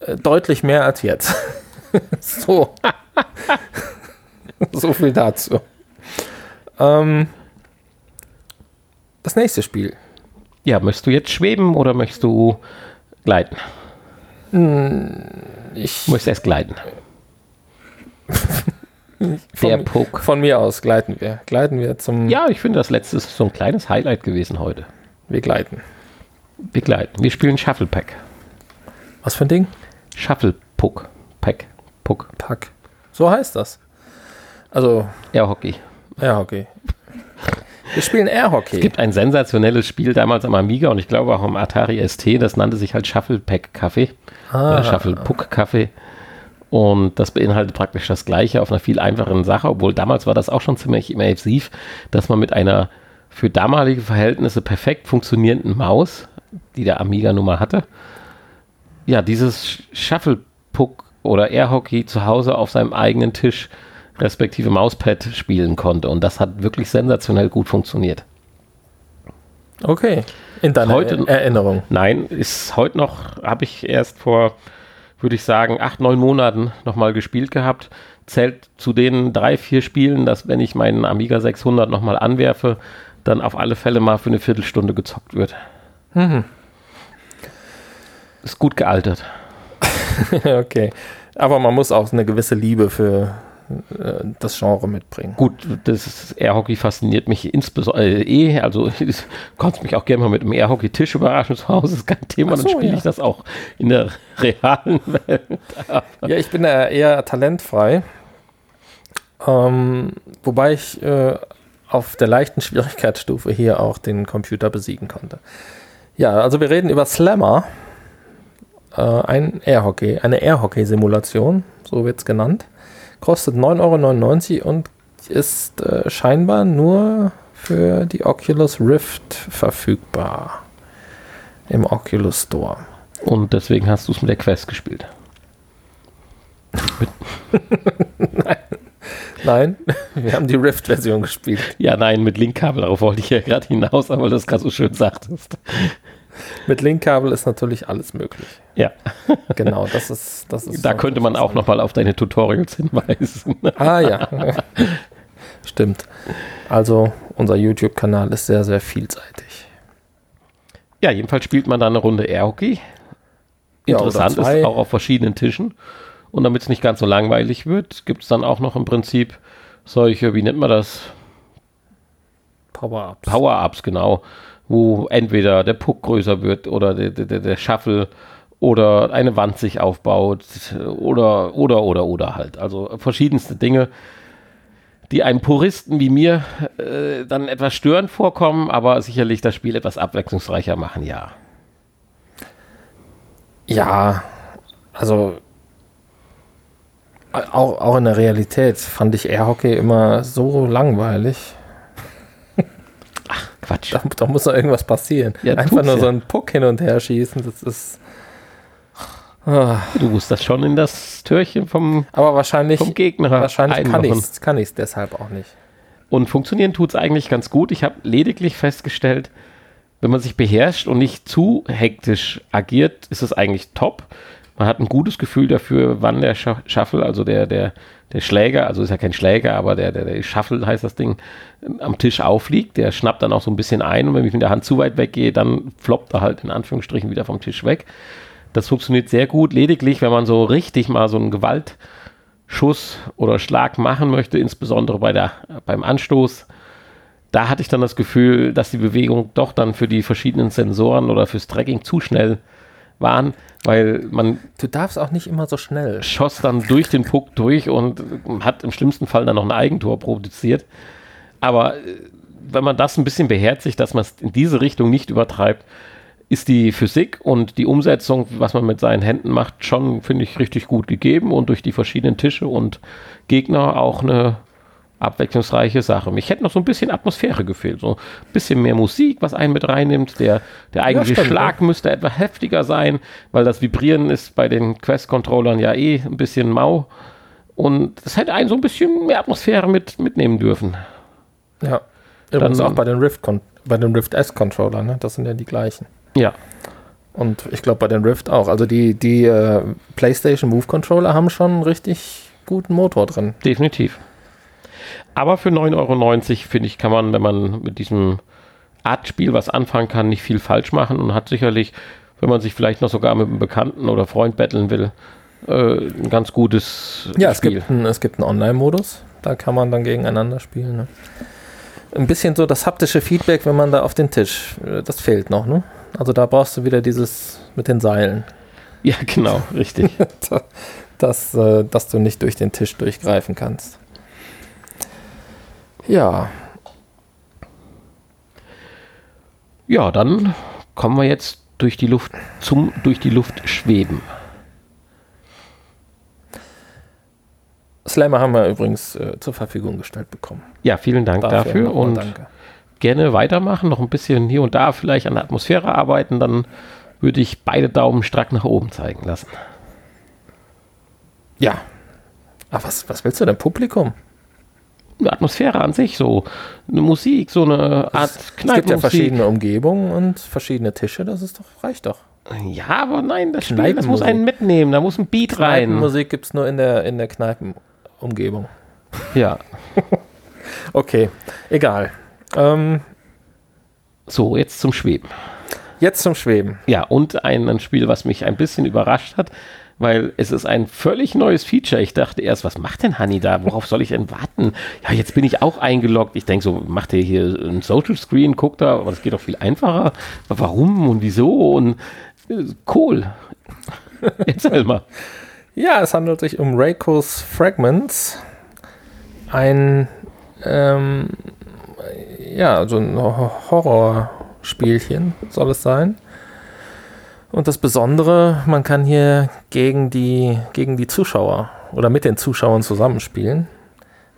äh, deutlich mehr als jetzt. so. so viel dazu. Ähm, das nächste Spiel. Ja, möchtest du jetzt schweben oder möchtest du gleiten? Ich Du möchtest erst gleiten. Von, Der Puck. von mir aus gleiten wir. Gleiten wir zum. Ja, ich finde, das letzte ist so ein kleines Highlight gewesen heute. Wir gleiten. Wir gleiten. Wir spielen Shuffle Pack. Was für ein Ding? Shuffle Puck. Pack. Puck. Pack. So heißt das. Also, Air Hockey. Airhockey. Wir spielen Airhockey. Es gibt ein sensationelles Spiel damals am Amiga und ich glaube auch am Atari ST, das nannte sich halt Shuffle Pack Kaffee. Oder Shuffle Puck Kaffee. Und das beinhaltet praktisch das Gleiche auf einer viel einfacheren Sache, obwohl damals war das auch schon ziemlich immersiv, dass man mit einer für damalige Verhältnisse perfekt funktionierenden Maus, die der Amiga nun mal hatte, ja, dieses Shuffle Puck oder Air Hockey zu Hause auf seinem eigenen Tisch respektive Mauspad spielen konnte. Und das hat wirklich sensationell gut funktioniert. Okay. In deiner Heute- Er- Erinnerung. Nein, ist heute noch, habe ich erst vor, würde ich sagen, acht, neun Monaten nochmal gespielt gehabt. Zählt zu den drei, vier Spielen, dass wenn ich meinen Amiga 600 nochmal anwerfe, dann auf alle Fälle mal für eine Viertelstunde gezockt wird. Ist gut gealtert. okay. Aber man muss auch eine gewisse Liebe für äh, das Genre mitbringen. Gut, das Airhockey fasziniert mich insbesondere äh, eh. Also du kannst mich auch gerne mal mit einem Airhockey-Tisch überraschen zu Hause, ist kein Thema. So, dann spiele ja. ich das auch in der realen Welt. Ja, ich bin da eher talentfrei. Ähm, wobei ich äh, auf der leichten Schwierigkeitsstufe hier auch den Computer besiegen konnte. Ja, also wir reden über Slammer. Äh, ein Airhockey, eine Airhockey-Simulation, so wird es genannt. Kostet 9,99 Euro und ist äh, scheinbar nur für die Oculus Rift verfügbar. Im Oculus Store. Und deswegen hast du es mit der Quest gespielt. Nein, wir haben die Rift-Version gespielt. Ja, nein, mit Linkkabel, darauf wollte ich ja gerade hinaus, aber das gerade so schön sagtest. Mit Linkkabel ist natürlich alles möglich. Ja, Genau, das ist. Das ist da könnte man auch nochmal auf deine Tutorials hinweisen. Ah ja. Stimmt. Also, unser YouTube-Kanal ist sehr, sehr vielseitig. Ja, jedenfalls spielt man da eine Runde Airhockey. Ja, Interessant zwei. ist auch auf verschiedenen Tischen. Und damit es nicht ganz so langweilig wird, gibt es dann auch noch im Prinzip solche, wie nennt man das? Power-Ups. Power-Ups, genau, wo entweder der Puck größer wird oder der, der, der Shuffle oder eine Wand sich aufbaut oder, oder, oder, oder halt. Also verschiedenste Dinge, die einem Puristen wie mir äh, dann etwas störend vorkommen, aber sicherlich das Spiel etwas abwechslungsreicher machen, ja. Ja, also. Auch, auch in der Realität fand ich Airhockey immer so langweilig. Quatsch. Da, da muss doch irgendwas passieren. Ja, Einfach nur ja. so einen Puck hin und her schießen, das ist. Ah, Du musst das schon in das Türchen vom, aber wahrscheinlich, vom Gegner wahrscheinlich kann ich einmachen. es deshalb auch nicht. Und funktionieren tut es eigentlich ganz gut. Ich habe lediglich festgestellt, wenn man sich beherrscht und nicht zu hektisch agiert, ist es eigentlich top. Man hat ein gutes Gefühl dafür, wann der Shuffle, also der, der, der Schläger, also ist ja kein Schläger, aber der, der, der Shuffle heißt das Ding, am Tisch aufliegt. Der schnappt dann auch so ein bisschen ein und wenn ich mit der Hand zu weit weggehe, dann floppt er halt in Anführungsstrichen wieder vom Tisch weg. Das funktioniert sehr gut. Lediglich, wenn man so richtig mal so einen Gewaltschuss oder Schlag machen möchte, insbesondere bei der, beim Anstoß, da hatte ich dann das Gefühl, dass die Bewegung doch dann für die verschiedenen Sensoren oder fürs Tracking zu schnell waren, weil man Du darfst auch nicht immer so schnell. schoss dann durch den Puck durch und hat im schlimmsten Fall dann noch ein Eigentor produziert. Aber äh, wenn man das ein bisschen beherzigt, dass man es in diese Richtung nicht übertreibt, ist die Physik und die Umsetzung, was man mit seinen Händen macht, schon, finde ich, richtig gut gegeben und durch die verschiedenen Tische und Gegner auch eine abwechslungsreiche Sache. Mich hätte noch so ein bisschen Atmosphäre gefehlt, so ein bisschen mehr Musik, was einen mit reinnimmt. Der, der eigentliche stimmt, Schlag müsste etwas heftiger sein, weil das Vibrieren ist bei den Quest-Controllern ja eh ein bisschen mau. Und es hätte einen so ein bisschen mehr Atmosphäre mit, mitnehmen dürfen. Ja. Übrigens Dann- auch bei den Rift, bei den Rift S-Controller, ne? Das sind ja die gleichen. Ja. Und ich glaube bei den Rift auch. Also die, die äh, PlayStation Move Controller haben schon einen richtig guten Motor drin. Definitiv. Aber für 9,90 Euro, finde ich, kann man, wenn man mit diesem Artspiel was anfangen kann, nicht viel falsch machen und hat sicherlich, wenn man sich vielleicht noch sogar mit einem Bekannten oder Freund betteln will, äh, ein ganz gutes ja, Spiel. Ja, es gibt einen Online-Modus. Da kann man dann gegeneinander spielen. Ne? Ein bisschen so das haptische Feedback, wenn man da auf den Tisch, äh, das fehlt noch, ne? Also da brauchst du wieder dieses mit den Seilen. Ja, genau, richtig. dass, äh, dass du nicht durch den Tisch durchgreifen kannst. Ja. Ja, dann kommen wir jetzt durch die Luft zum durch die Luft schweben. Slammer haben wir übrigens äh, zur Verfügung gestellt bekommen. Ja, vielen Dank dafür, dafür und danke. gerne weitermachen, noch ein bisschen hier und da vielleicht an der Atmosphäre arbeiten, dann würde ich beide Daumen stark nach oben zeigen lassen. Ja. Aber was, was willst du denn Publikum? Atmosphäre an sich, so eine Musik, so eine Art Kneipenmusik. Es gibt ja verschiedene Umgebungen und verschiedene Tische, das ist doch, reicht doch. Ja, aber nein, das Spiel, das muss einen mitnehmen, da muss ein Beat rein. Musik gibt es nur in der, in der Kneipenumgebung. Ja. okay, egal. Ähm, so, jetzt zum Schweben. Jetzt zum Schweben. Ja, und ein, ein Spiel, was mich ein bisschen überrascht hat, weil es ist ein völlig neues Feature. Ich dachte erst, was macht denn Honey da? Worauf soll ich denn warten? Ja, jetzt bin ich auch eingeloggt. Ich denke so, macht ihr hier ein Social Screen, guckt da, aber das geht doch viel einfacher. Warum und wieso? Und äh, cool. Erzähl mal. Ja, es handelt sich um Reiko's Fragments. Ein, ähm, ja, so ein Horrorspielchen soll es sein. Und das Besondere, man kann hier gegen die, gegen die Zuschauer oder mit den Zuschauern zusammenspielen.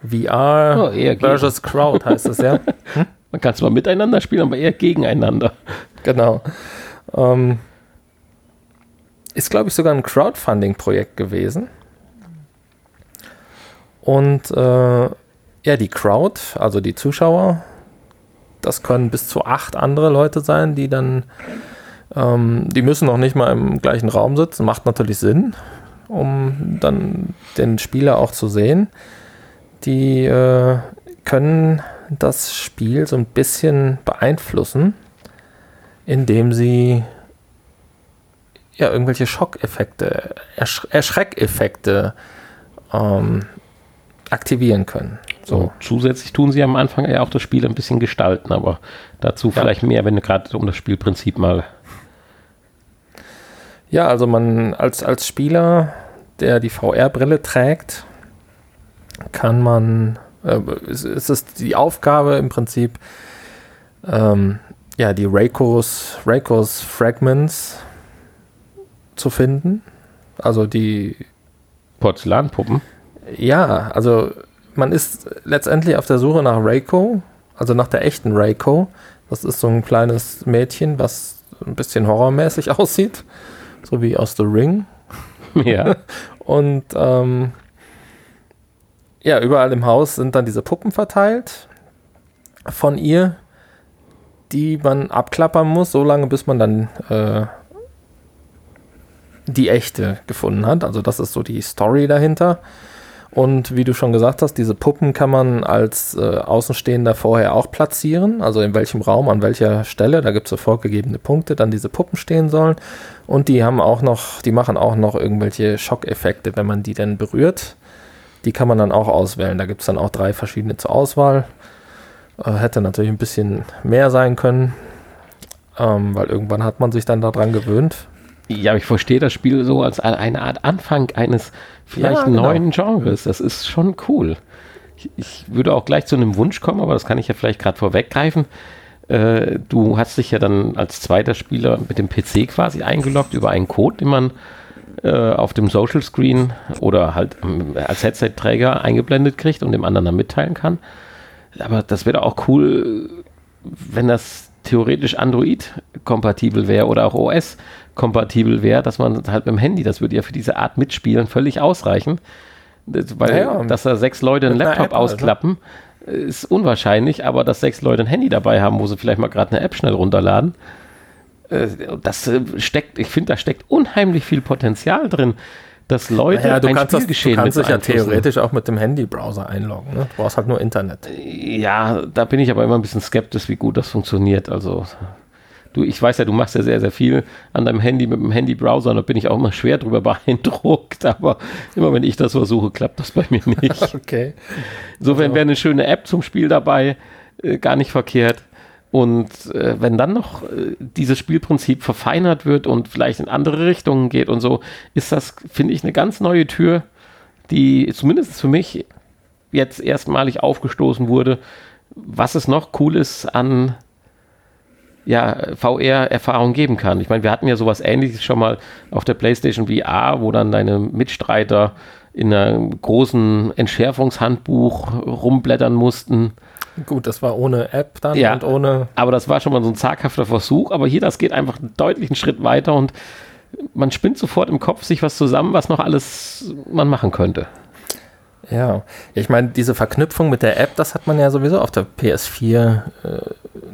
VR oh, versus Crowd heißt es ja. Hm? Man kann zwar miteinander spielen, aber eher gegeneinander. Genau. Ähm, ist, glaube ich, sogar ein Crowdfunding-Projekt gewesen. Und äh, ja, die Crowd, also die Zuschauer, das können bis zu acht andere Leute sein, die dann ähm, die müssen noch nicht mal im gleichen Raum sitzen, macht natürlich Sinn, um dann den Spieler auch zu sehen. Die äh, können das Spiel so ein bisschen beeinflussen, indem sie ja irgendwelche Schockeffekte, Ersch Erschreckeffekte ähm, aktivieren können. So. zusätzlich tun sie am Anfang ja auch das Spiel ein bisschen gestalten, aber dazu ja. vielleicht mehr, wenn du gerade um das Spielprinzip mal ja, also man als, als Spieler, der die VR-Brille trägt, kann man, äh, ist, ist es die Aufgabe im Prinzip, ähm, ja, die Reikos, Reikos Fragments zu finden. Also die Porzellanpuppen. Ja, also man ist letztendlich auf der Suche nach Reiko, also nach der echten Reiko. Das ist so ein kleines Mädchen, was ein bisschen horrormäßig aussieht so wie aus The Ring. Ja. Und ähm, ja, überall im Haus sind dann diese Puppen verteilt von ihr, die man abklappern muss, so lange bis man dann äh, die echte gefunden hat. Also das ist so die Story dahinter. Und wie du schon gesagt hast, diese Puppen kann man als äh, Außenstehender vorher auch platzieren. Also in welchem Raum, an welcher Stelle. Da gibt es so vorgegebene Punkte, dann diese Puppen stehen sollen. Und die haben auch noch, die machen auch noch irgendwelche Schockeffekte, wenn man die denn berührt. Die kann man dann auch auswählen. Da gibt es dann auch drei verschiedene zur Auswahl. Äh, hätte natürlich ein bisschen mehr sein können, ähm, weil irgendwann hat man sich dann daran gewöhnt. Ja, ich verstehe das Spiel so als eine Art Anfang eines vielleicht ja, genau. neuen Genres. Das ist schon cool. Ich, ich, würde auch gleich zu einem Wunsch kommen, aber das kann ich ja vielleicht gerade vorweggreifen. Äh, du hast dich ja dann als zweiter Spieler mit dem PC quasi eingeloggt über einen Code, den man äh, auf dem Social Screen oder halt als Headset-Träger eingeblendet kriegt und dem anderen dann mitteilen kann. Aber das wäre auch cool, wenn das theoretisch Android-kompatibel wäre oder auch OS kompatibel wäre, dass man halt mit dem Handy, das würde ja für diese Art Mitspielen völlig ausreichen. Weil, ja, dass da sechs Leute einen Laptop App, also. ausklappen, ist unwahrscheinlich, aber dass sechs Leute ein Handy dabei haben, wo sie vielleicht mal gerade eine App schnell runterladen, äh, das äh, steckt, ich finde, da steckt unheimlich viel Potenzial drin, dass Leute Naja, du ein kannst, das, du Spielgeschehen kannst dich ja theoretisch auch mit dem Handy-Browser einloggen. Ne? Du brauchst halt nur Internet. Ja, da bin ich aber immer ein bisschen skeptisch, wie gut das funktioniert. Also, du, ich weiß ja, du machst ja sehr, sehr viel an deinem Handy mit dem Handy-Browser, und da bin ich auch immer schwer drüber beeindruckt, aber immer wenn ich das versuche, klappt das bei mir nicht. Okay. Insofern Also- wäre eine schöne App zum Spiel dabei, äh, gar nicht verkehrt. Und äh, wenn dann noch äh, dieses Spielprinzip verfeinert wird und vielleicht in andere Richtungen geht und so, ist das, finde ich, eine ganz neue Tür, die zumindest für mich jetzt erstmalig aufgestoßen wurde, was es noch Cooles an ja, VR-Erfahrung geben kann. Ich meine, wir hatten ja sowas ähnliches schon mal auf der PlayStation VR, wo dann deine Mitstreiter in einem großen Entschärfungshandbuch rumblättern mussten. Gut, das war ohne App dann Ja. und ohne. Aber das war schon mal so ein zaghafter Versuch. Aber hier, das geht einfach einen deutlichen Schritt weiter und man spinnt sofort im Kopf sich was zusammen, was noch alles man machen könnte. Ja, ich meine, diese Verknüpfung mit der App, das hat man ja sowieso auf der PS4 äh,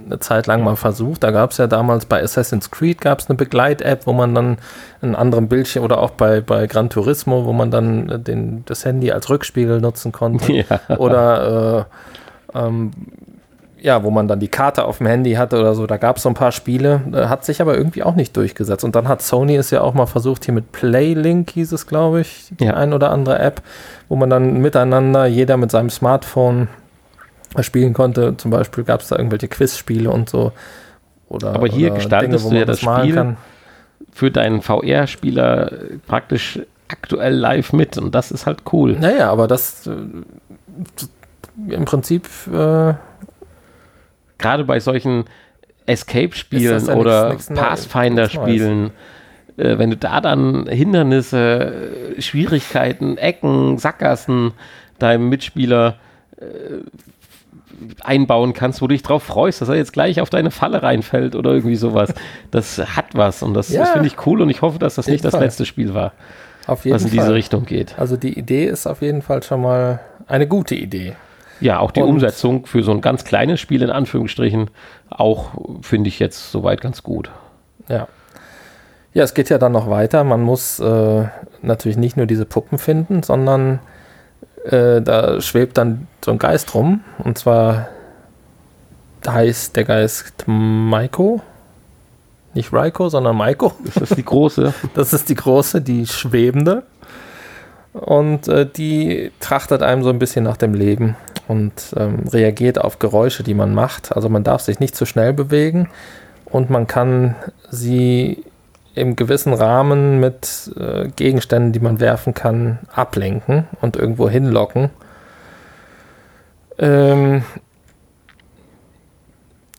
eine Zeit lang mal versucht. Da gab es ja damals bei Assassin's Creed gab es eine Begleit-App, wo man dann einen anderen Bildschirm oder auch bei, bei Gran Turismo, wo man dann äh, den, das Handy als Rückspiegel nutzen konnte. Ja. Oder äh, ähm, ja, wo man dann die Karte auf dem Handy hatte oder so. Da gab es so ein paar Spiele, äh, hat sich aber irgendwie auch nicht durchgesetzt. Und dann hat Sony es ja auch mal versucht, hier mit Playlink hieß es, glaube ich, die Ja. ein oder andere App, wo man dann miteinander, jeder mit seinem Smartphone spielen konnte. Zum Beispiel gab es da irgendwelche Quizspiele und so. Oder, Aber hier oder gestaltest wo du ja das Spiel Für deinen VR-Spieler praktisch aktuell live mit und das ist halt cool. Naja, aber das äh, im Prinzip äh, gerade bei solchen Escape-Spielen oder Pathfinder-Spielen, äh, wenn du da dann Hindernisse, äh, Schwierigkeiten, Ecken, Sackgassen deinem Mitspieler äh, einbauen kannst, wo du dich drauf freust, dass er jetzt gleich auf deine Falle reinfällt oder irgendwie sowas. Das hat was und das, Ja. das finde ich cool und ich hoffe, dass das nicht das Fall. letzte Spiel war, was in Fall. diese Richtung geht. Also die Idee ist auf jeden Fall schon mal eine gute Idee. Ja, auch die Und- Umsetzung für so ein ganz kleines Spiel in Anführungsstrichen auch finde ich jetzt soweit ganz gut. Ja. Ja, es geht ja dann noch weiter. Man muss äh, natürlich nicht nur diese Puppen finden, sondern äh, da schwebt dann so ein Geist rum. Und zwar heißt der Geist Maiko. Nicht Raiko, sondern Maiko. Ist das die große? Das ist die große, die schwebende. Und äh, die trachtet einem so ein bisschen nach dem Leben und ähm, reagiert auf Geräusche, die man macht. Also man darf sich nicht zu schnell bewegen und man kann sie im gewissen Rahmen mit äh, Gegenständen, die man werfen kann, ablenken und irgendwo hinlocken. Ähm,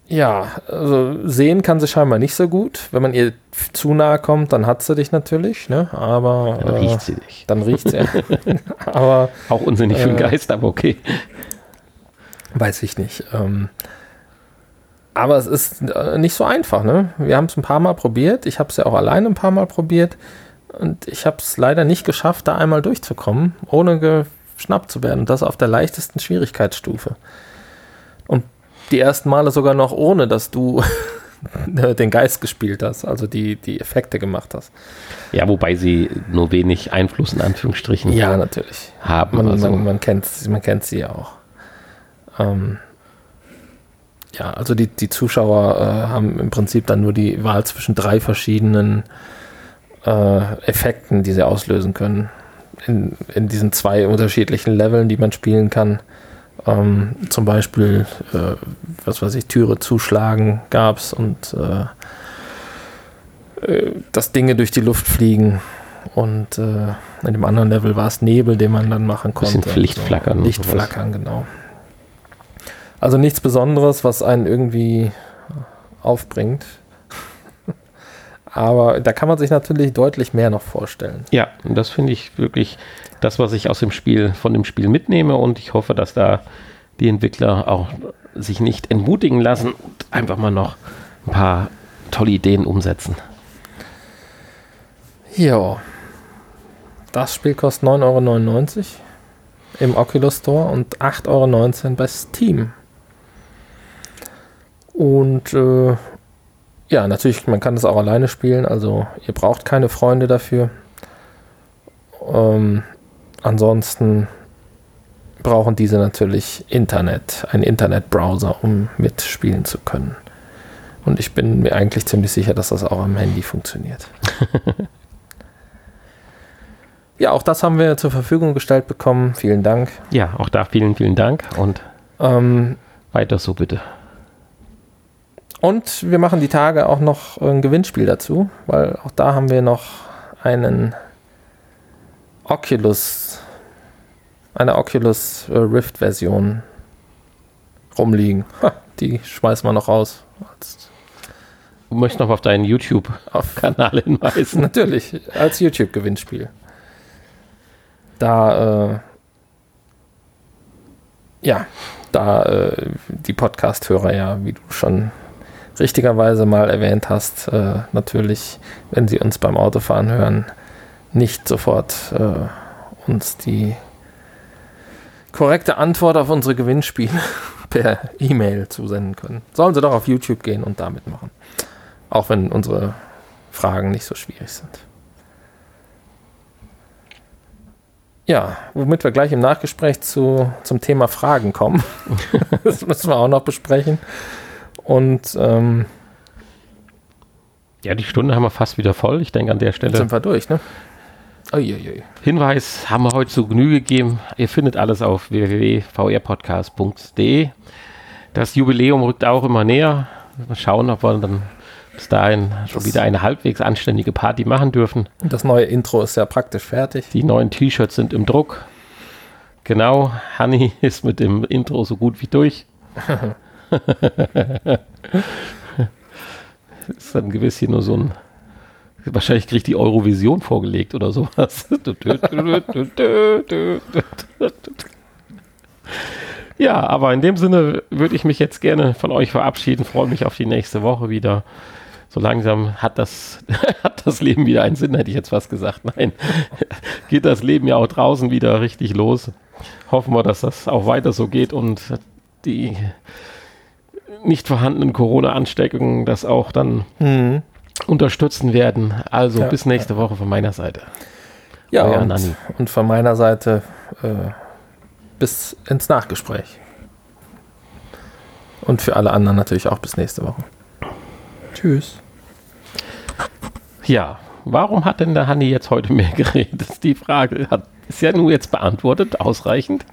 ja, also sehen kann sie scheinbar nicht so gut. Wenn man ihr zu nahe kommt, dann hat sie dich natürlich, ne? Aber Dann äh, riecht sie dich. dann riecht sie. aber Auch unsinnig für einen äh, Geist, aber okay. Weiß ich nicht. Ähm, aber es ist äh, nicht so einfach, ne? Wir haben es ein paar Mal probiert. Ich habe es ja auch alleine ein paar Mal probiert. Und ich habe es leider nicht geschafft, da einmal durchzukommen, ohne geschnappt zu werden. Und das auf der leichtesten Schwierigkeitsstufe. Und die ersten Male sogar noch ohne, dass du den Geist gespielt hast, also die, die Effekte gemacht hast. Ja, wobei sie nur wenig Einfluss in Anführungsstrichen Ja, natürlich. haben. Man, also, man, man, kennt, man kennt sie ja auch. Ähm, ja, also die, die Zuschauer äh, haben im Prinzip dann nur die Wahl zwischen drei verschiedenen äh, Effekten, die sie auslösen können. In, in diesen zwei unterschiedlichen Leveln, die man spielen kann. Ähm, zum Beispiel, äh, was weiß ich, Türe zuschlagen gab es und äh, äh, dass Dinge durch die Luft fliegen. Und äh, in dem anderen Level war es Nebel, den man dann machen konnte. Bisschen Lichtflackern und Lichtflackern, genau. Also nichts Besonderes, was einen irgendwie aufbringt. Aber da kann man sich natürlich deutlich mehr noch vorstellen. ja, und das finde ich wirklich das, was ich aus dem Spiel, von dem Spiel mitnehme und ich hoffe, dass da die Entwickler auch sich nicht entmutigen lassen und einfach mal noch ein paar tolle Ideen umsetzen. Ja. Das Spiel kostet 9,99 Euro. im Oculus Store und 8,19 Euro bei Steam. Und äh, ja, natürlich, man kann das auch alleine spielen, also ihr braucht keine Freunde dafür. Ähm, ansonsten brauchen diese natürlich Internet, einen Internetbrowser, um mitspielen zu können. Und ich bin mir eigentlich ziemlich sicher, dass das auch am Handy funktioniert. ja, auch das haben wir zur Verfügung gestellt bekommen. Vielen Dank. Ja, auch da vielen, vielen Dank und ähm, weiter so bitte. Und wir machen die Tage auch noch ein Gewinnspiel dazu, weil auch da haben wir noch einen Oculus, eine Oculus Rift Version rumliegen. Ha, die schmeißen wir noch raus. Du möchtest noch auf deinen YouTube-Kanal hinweisen. Natürlich, als YouTube-Gewinnspiel. Da, äh, ja, da äh, die Podcast-Hörer ja, wie du schon richtigerweise mal erwähnt hast, äh, natürlich, wenn sie uns beim Autofahren hören, nicht sofort äh, uns die korrekte Antwort auf unsere Gewinnspiele per E-Mail zusenden können. Sollen sie doch auf YouTube gehen und damit machen. Auch wenn unsere Fragen nicht so schwierig sind. Ja, womit wir gleich im Nachgespräch zu, zum Thema Fragen kommen. das müssen wir auch noch besprechen. Und ähm, ja, die Stunde haben wir fast wieder voll. Ich denke an der Stelle. Sind wir durch, ne? Uiuiui. Hinweis haben wir heute zu Genüge gegeben. Ihr findet alles auf www.vrpodcast.de. Das Jubiläum rückt auch immer näher. Mal schauen, ob wir dann bis dahin schon das wieder eine halbwegs anständige Party machen dürfen. Das neue Intro ist ja praktisch fertig. Die neuen T-Shirts sind im Druck. Genau, Hanni ist mit dem Intro so gut wie durch. ist dann gewiss hier nur so ein. Wahrscheinlich kriegt die Eurovision vorgelegt oder sowas. ja, aber in dem Sinne würde ich mich jetzt gerne von euch verabschieden. Freue mich auf die nächste Woche wieder. So langsam hat das, hat das Leben wieder einen Sinn, hätte ich jetzt fast gesagt. Nein, geht das Leben ja auch draußen wieder richtig los. Hoffen wir, dass das auch weiter so geht und die nicht vorhandenen Corona-Ansteckungen das auch dann mhm. unterstützen werden. Also ja, bis nächste ja. Woche von meiner Seite. Ja, und, und, von meiner Seite äh, bis ins Nachgespräch. Und für alle anderen natürlich auch bis nächste Woche. Tschüss. Ja, warum hat denn der Hanni jetzt heute mehr geredet? Die Frage. Hat, ist ja nur jetzt beantwortet, ausreichend.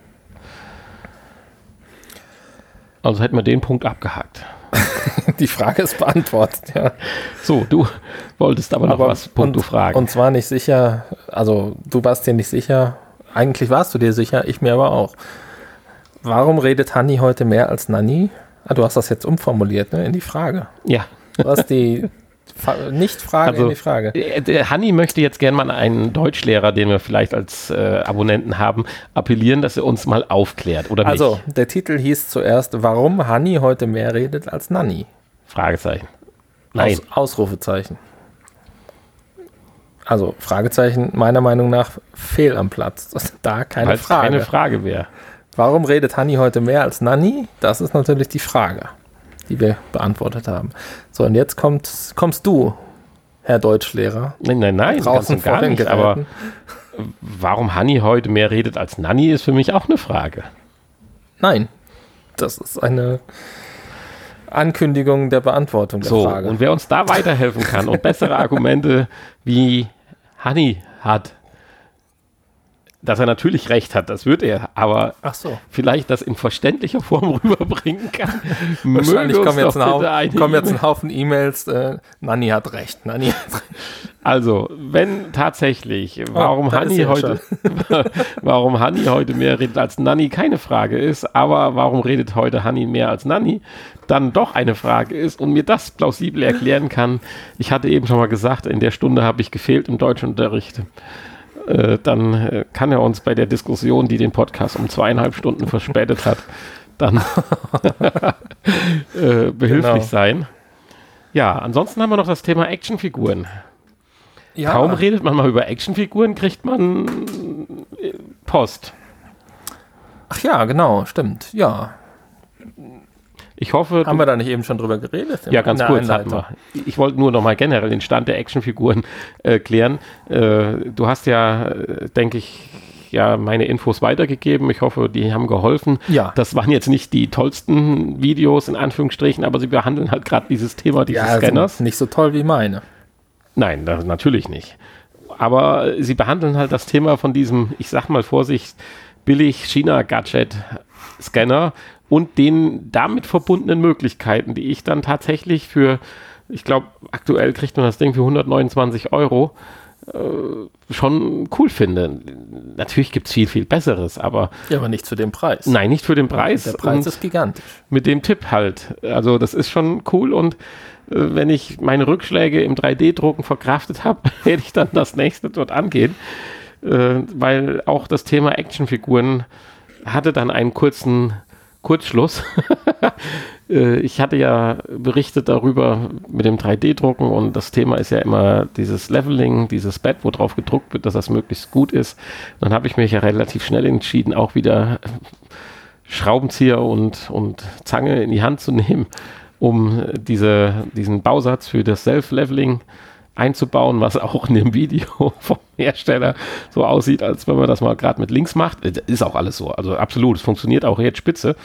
Also hätten wir den Punkt abgehakt. Die Frage ist beantwortet, ja. So, du wolltest aber noch aber was, Punkt, du fragen. Und zwar nicht sicher, also du warst dir nicht sicher, eigentlich warst du dir sicher, ich mir aber auch. Warum redet Hanni heute mehr als Nanni? Ah, du hast das jetzt umformuliert, ne, in die Frage. Ja. Du hast die nicht Frage also, in die Frage. Äh, Hanni möchte jetzt gerne mal einen Deutschlehrer, den wir vielleicht als äh, Abonnenten haben, appellieren, dass er uns mal aufklärt, oder Also, nicht? der Titel hieß zuerst, warum Hanni heute mehr redet als Nanni? Fragezeichen. Nein. Aus, Ausrufezeichen. Also, Fragezeichen meiner Meinung nach fehl am Platz. Da keine Weil's Frage. keine Frage wäre. Warum redet Hanni heute mehr als Nanni? Das ist natürlich die Frage die wir beantwortet haben. So, und jetzt kommt, kommst du, Herr Deutschlehrer. Nein, nein, nein, draußen gar nicht. Geräten. Aber warum Hanni heute mehr redet als Nanni, ist für mich auch eine Frage. Nein, das ist eine Ankündigung der Beantwortung der so, Frage. Und wer uns da weiterhelfen kann und bessere Argumente wie Hanni hat, dass er natürlich recht hat, das wird er, aber so. vielleicht das in verständlicher Form rüberbringen kann. Wahrscheinlich kommen jetzt, ein kommen jetzt ein Haufen E-Mails, äh, Nanni hat recht, Nanni hat recht. Also, wenn tatsächlich, warum oh, Hanni heute, warum Hanni heute mehr redet als Nanni, keine Frage ist, aber warum redet heute Hanni mehr als Nanni, dann doch eine Frage ist und mir das plausibel erklären kann. Ich hatte eben schon mal gesagt, in der Stunde habe ich gefehlt im Deutschunterricht. Äh, dann äh, kann er uns bei der Diskussion, die den Podcast um zweieinhalb Stunden verspätet hat, dann äh, behilflich genau. sein. Ja, ansonsten haben wir noch das Thema Actionfiguren. Ja. Kaum redet man mal über Actionfiguren, kriegt man äh, Post. Ach ja, genau, stimmt. Ja. Ich hoffe. Haben wir da nicht eben schon drüber geredet? Ja, ganz kurz. Ich wollte nur noch mal generell den Stand der Actionfiguren äh, klären. Äh, du hast ja, äh, denke ich, ja meine Infos weitergegeben. Ich hoffe, die haben geholfen. Ja. Das waren jetzt nicht die tollsten Videos in Anführungsstrichen, aber sie behandeln halt gerade dieses Thema dieses ja, Scanners. Nicht so toll wie meine. Nein, das, natürlich nicht. Aber sie behandeln halt das Thema von diesem, ich sag mal Vorsicht, billig China-Gadget-Scanner und den damit verbundenen Möglichkeiten, die ich dann tatsächlich für, ich glaube, aktuell kriegt man das Ding für 129 Euro, äh, schon cool finde. Natürlich gibt es viel, viel Besseres, aber. Ja, aber nicht zu dem Preis. Nein, nicht für den Preis. Der Preis ist gigantisch. Mit dem Tipp halt. Also, das ist schon cool und äh, wenn ich meine Rückschläge im 3D-Drucken verkraftet habe, werde ich dann das nächste dort angehen. Äh, weil auch das Thema Actionfiguren hatte dann einen kurzen Kurzschluss. Äh, ich hatte ja berichtet darüber mit dem 3D-Drucken und das Thema ist ja immer dieses Leveling, dieses Bett, wo drauf gedruckt wird, dass das möglichst gut ist. Dann habe ich mich ja relativ schnell entschieden, auch wieder Schraubenzieher und, und Zange in die Hand zu nehmen, um diese, diesen Bausatz für das Self-Leveling einzubauen, was auch in dem Video vom Hersteller so aussieht, als wenn man das mal gerade mit links macht. Äh, ist auch alles so. Also absolut. Es funktioniert auch jetzt spitze.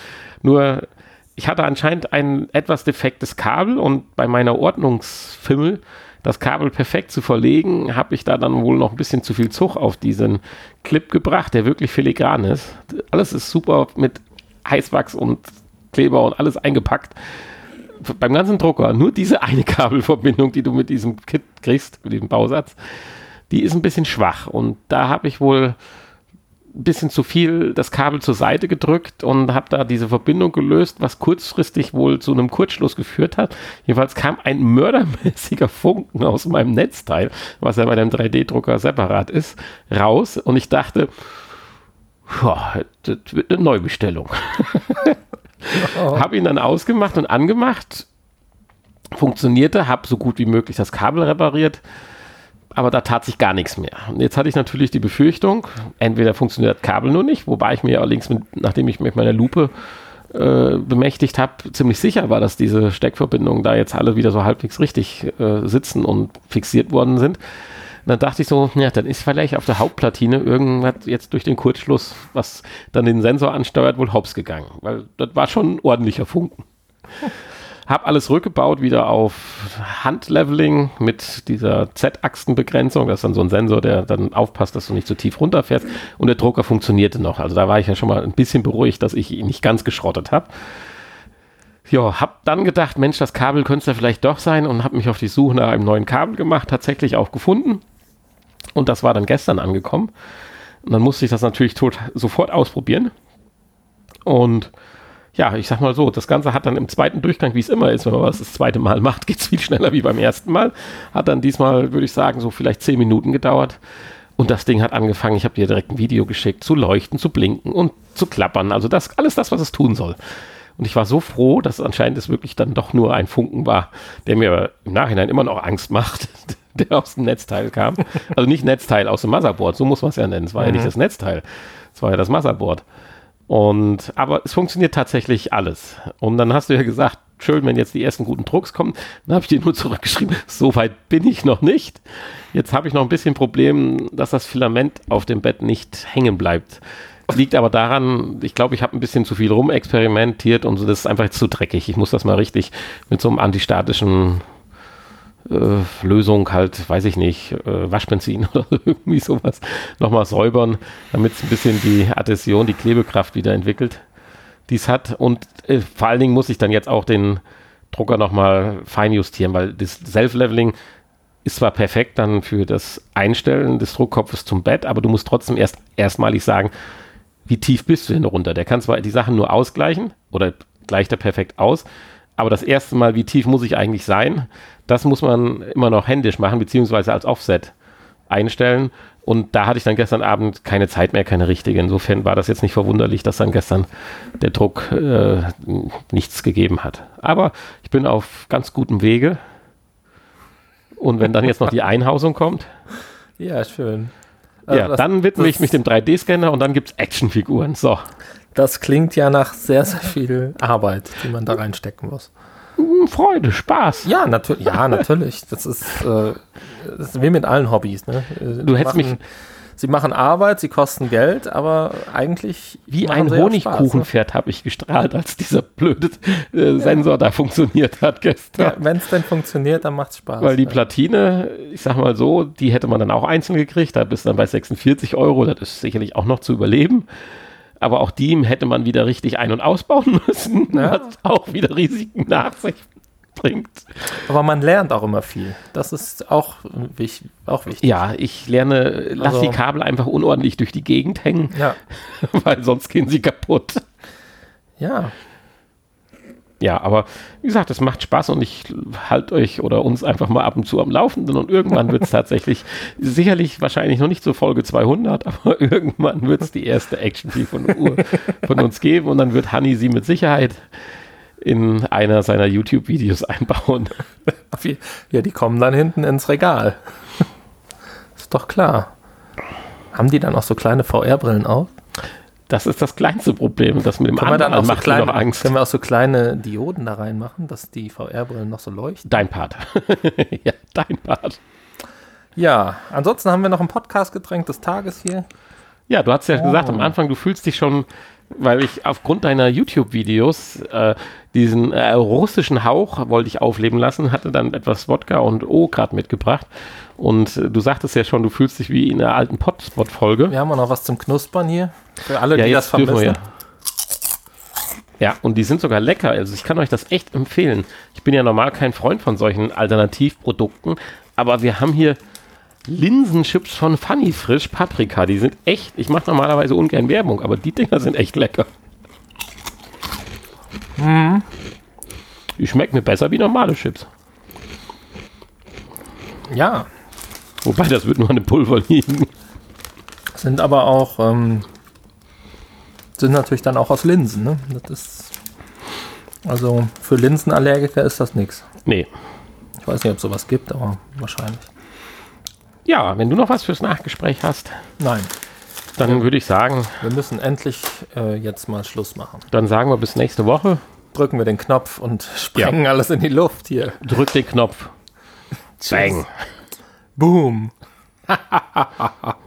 Nur ich hatte anscheinend ein etwas defektes Kabel und bei meiner Ordnungsfimmel das Kabel perfekt zu verlegen, habe ich da dann wohl noch ein bisschen zu viel Zug auf diesen Clip gebracht, der wirklich filigran ist. Alles ist super mit Heißwachs und Kleber und alles eingepackt. Beim ganzen Drucker, nur diese eine Kabelverbindung, die du mit diesem Kit kriegst, mit diesem Bausatz, die ist ein bisschen schwach. Und da habe ich wohl ein bisschen zu viel das Kabel zur Seite gedrückt und habe da diese Verbindung gelöst, was kurzfristig wohl zu einem Kurzschluss geführt hat. Jedenfalls kam ein mördermäßiger Funken aus meinem Netzteil, was ja bei dem 3D-Drucker separat ist, raus und ich dachte, boah, das wird eine Neubestellung. Habe ihn dann ausgemacht und angemacht, funktionierte, habe so gut wie möglich das Kabel repariert aber da tat sich gar nichts mehr. Und jetzt hatte ich natürlich die Befürchtung, entweder funktioniert das Kabel nur nicht, wobei ich mir allerdings, mit, nachdem ich mit meiner Lupe äh, bemächtigt habe, ziemlich sicher war, dass diese Steckverbindungen da jetzt alle wieder so halbwegs richtig äh, sitzen und fixiert worden sind. Und dann dachte ich so, ja, dann ist vielleicht auf der Hauptplatine irgendwas jetzt durch den Kurzschluss, was dann den Sensor ansteuert, wohl hops gegangen. Weil das war schon ein ordentlicher Funken. Habe alles rückgebaut wieder auf Handleveling mit dieser Z-Achsenbegrenzung. Das ist dann so ein Sensor, der dann aufpasst, dass du nicht zu tief runterfährst. Und der Drucker funktionierte noch. Also da war ich ja schon mal ein bisschen beruhigt, dass ich ihn nicht ganz geschrottet habe. Ja, hab dann gedacht, Mensch, das Kabel könnte es ja vielleicht doch sein und habe mich auf die Suche nach einem neuen Kabel gemacht, tatsächlich auch gefunden. Und das war dann gestern angekommen. Und dann musste ich das natürlich tot, sofort ausprobieren. Und ja, ich sag mal so, das Ganze hat dann im zweiten Durchgang, wie es immer ist, wenn man was das zweite Mal macht, geht es viel schneller wie beim ersten Mal. Hat dann diesmal, würde ich sagen, so vielleicht zehn Minuten gedauert. Und das Ding hat angefangen, ich habe dir direkt ein Video geschickt, zu leuchten, zu blinken und zu klappern. Also das, alles das, was es tun soll. Und ich war so froh, dass anscheinend es wirklich dann doch nur ein Funken war, der mir im Nachhinein immer noch Angst macht, der aus dem Netzteil kam. Also nicht Netzteil aus dem Motherboard, so muss man es ja nennen. Es war mhm. ja nicht das Netzteil, es war ja das Motherboard. Und, aber es funktioniert tatsächlich alles. Und dann hast du ja gesagt, schön, wenn jetzt die ersten guten Drucks kommen. Dann habe ich dir nur zurückgeschrieben, so weit bin ich noch nicht. Jetzt habe ich noch ein bisschen Problem, dass das Filament auf dem Bett nicht hängen bleibt. Liegt aber daran, ich glaube, ich habe ein bisschen zu viel rumexperimentiert und so, das ist einfach zu dreckig. Ich muss das mal richtig mit so einem antistatischen äh, Lösung halt, weiß ich nicht, äh, Waschbenzin oder irgendwie sowas nochmal säubern, damit es ein bisschen die Adhäsion, die Klebekraft wieder entwickelt, die es hat. Und äh, vor allen Dingen muss ich dann jetzt auch den Drucker nochmal feinjustieren, weil das Self-Leveling ist zwar perfekt dann für das Einstellen des Druckkopfes zum Bett, aber du musst trotzdem erst erstmalig sagen, wie tief bist du denn runter? Der kann zwar die Sachen nur ausgleichen oder gleicht er perfekt aus, aber das erste Mal, wie tief muss ich eigentlich sein? Das muss man immer noch händisch machen, beziehungsweise als Offset einstellen. Und da hatte ich dann gestern Abend keine Zeit mehr, keine richtige. Insofern war das jetzt nicht verwunderlich, dass dann gestern der Druck äh, nichts gegeben hat. Aber ich bin auf ganz gutem Wege. Und wenn dann jetzt noch die Einhausung kommt. Ja, schön. Also ja, dann widme ich mich dem 3D-Scanner und dann gibt es Actionfiguren. So. Das klingt ja nach sehr, sehr viel Arbeit, die man da reinstecken muss. Hm, Freude, Spaß. Ja, natürlich. Ja, natürlich. Das ist, äh, das ist wie mit allen Hobbys. Ne? Äh, Du hättest mich- Sie machen Arbeit, sie kosten Geld, aber eigentlich. Wie ein Spaß, ne? Honigkuchenpferd habe ich gestrahlt, als dieser blöde äh, Sensor da funktioniert hat Ja, gestern. Wenn es denn funktioniert, dann macht es Spaß. Weil die ja. Platine, ich sag mal so, die hätte man dann auch einzeln gekriegt. Da bist du dann bei 46 Euro. Das ist sicherlich auch noch zu überleben. Aber auch die hätte man wieder richtig ein- und ausbauen müssen, Ja. was auch wieder Risiken nach sich bringt. Aber man lernt auch immer viel. Das ist auch, wich, auch wichtig. Ja, ich lerne, lass Also- die Kabel einfach unordentlich durch die Gegend hängen, Ja. weil sonst gehen sie kaputt. Ja. Ja, aber wie gesagt, es macht Spaß und ich halte euch oder uns einfach mal ab und zu am Laufenden und irgendwann wird es tatsächlich, sicherlich wahrscheinlich noch nicht so Folge 200, aber irgendwann wird es die erste Action von, von uns geben und dann wird Hanni sie mit Sicherheit in einer seiner YouTube-Videos einbauen. Ja, die kommen dann hinten ins Regal. Ist doch klar. Haben die dann auch so kleine VR-Brillen auf? Das ist das kleinste Problem, das mit dem Können wir dann anderen auch so macht mir kleine, noch Angst. können wir auch so kleine Dioden da reinmachen, dass die VR-Brillen noch so leuchten? Dein Part. ja, dein Part. Ja, ansonsten haben wir noch ein Podcast-Getränk des Tages hier. Ja, du hast ja gesagt Oh. am Anfang, du fühlst dich schon, weil ich aufgrund deiner YouTube-Videos äh, diesen äh, russischen Hauch wollte ich aufleben lassen, hatte dann etwas Wodka und O gerade mitgebracht. Und äh, du sagtest ja schon, du fühlst dich wie in einer alten Potspot-Folge. Wir haben auch noch was zum Knuspern hier. Für alle, Ja, die das vermissen. ja. Ja, und die sind sogar lecker. Also ich kann euch das echt empfehlen. Ich bin ja normal kein Freund von solchen Alternativprodukten, aber wir haben hier Linsenchips von Funny Frisch Paprika. Die sind echt, ich mache normalerweise ungern Werbung, aber die Dinger sind echt lecker. Die schmecken mir besser wie normale Chips. Ja, Wobei, das wird nur an dem Pulver liegen. sind aber auch, ähm, sind natürlich dann auch aus Linsen. Ne? Das ist, also für Linsenallergiker ist das nichts. Nee. Ich weiß nicht, ob es sowas gibt, aber wahrscheinlich. Ja, wenn du noch was fürs Nachgespräch hast, Nein, dann würde ich sagen, wir müssen endlich äh, jetzt mal Schluss machen. dann sagen wir bis nächste Woche. Drücken wir den Knopf und sprengen alles in die Luft hier. Drück den Knopf. Bang. Boom.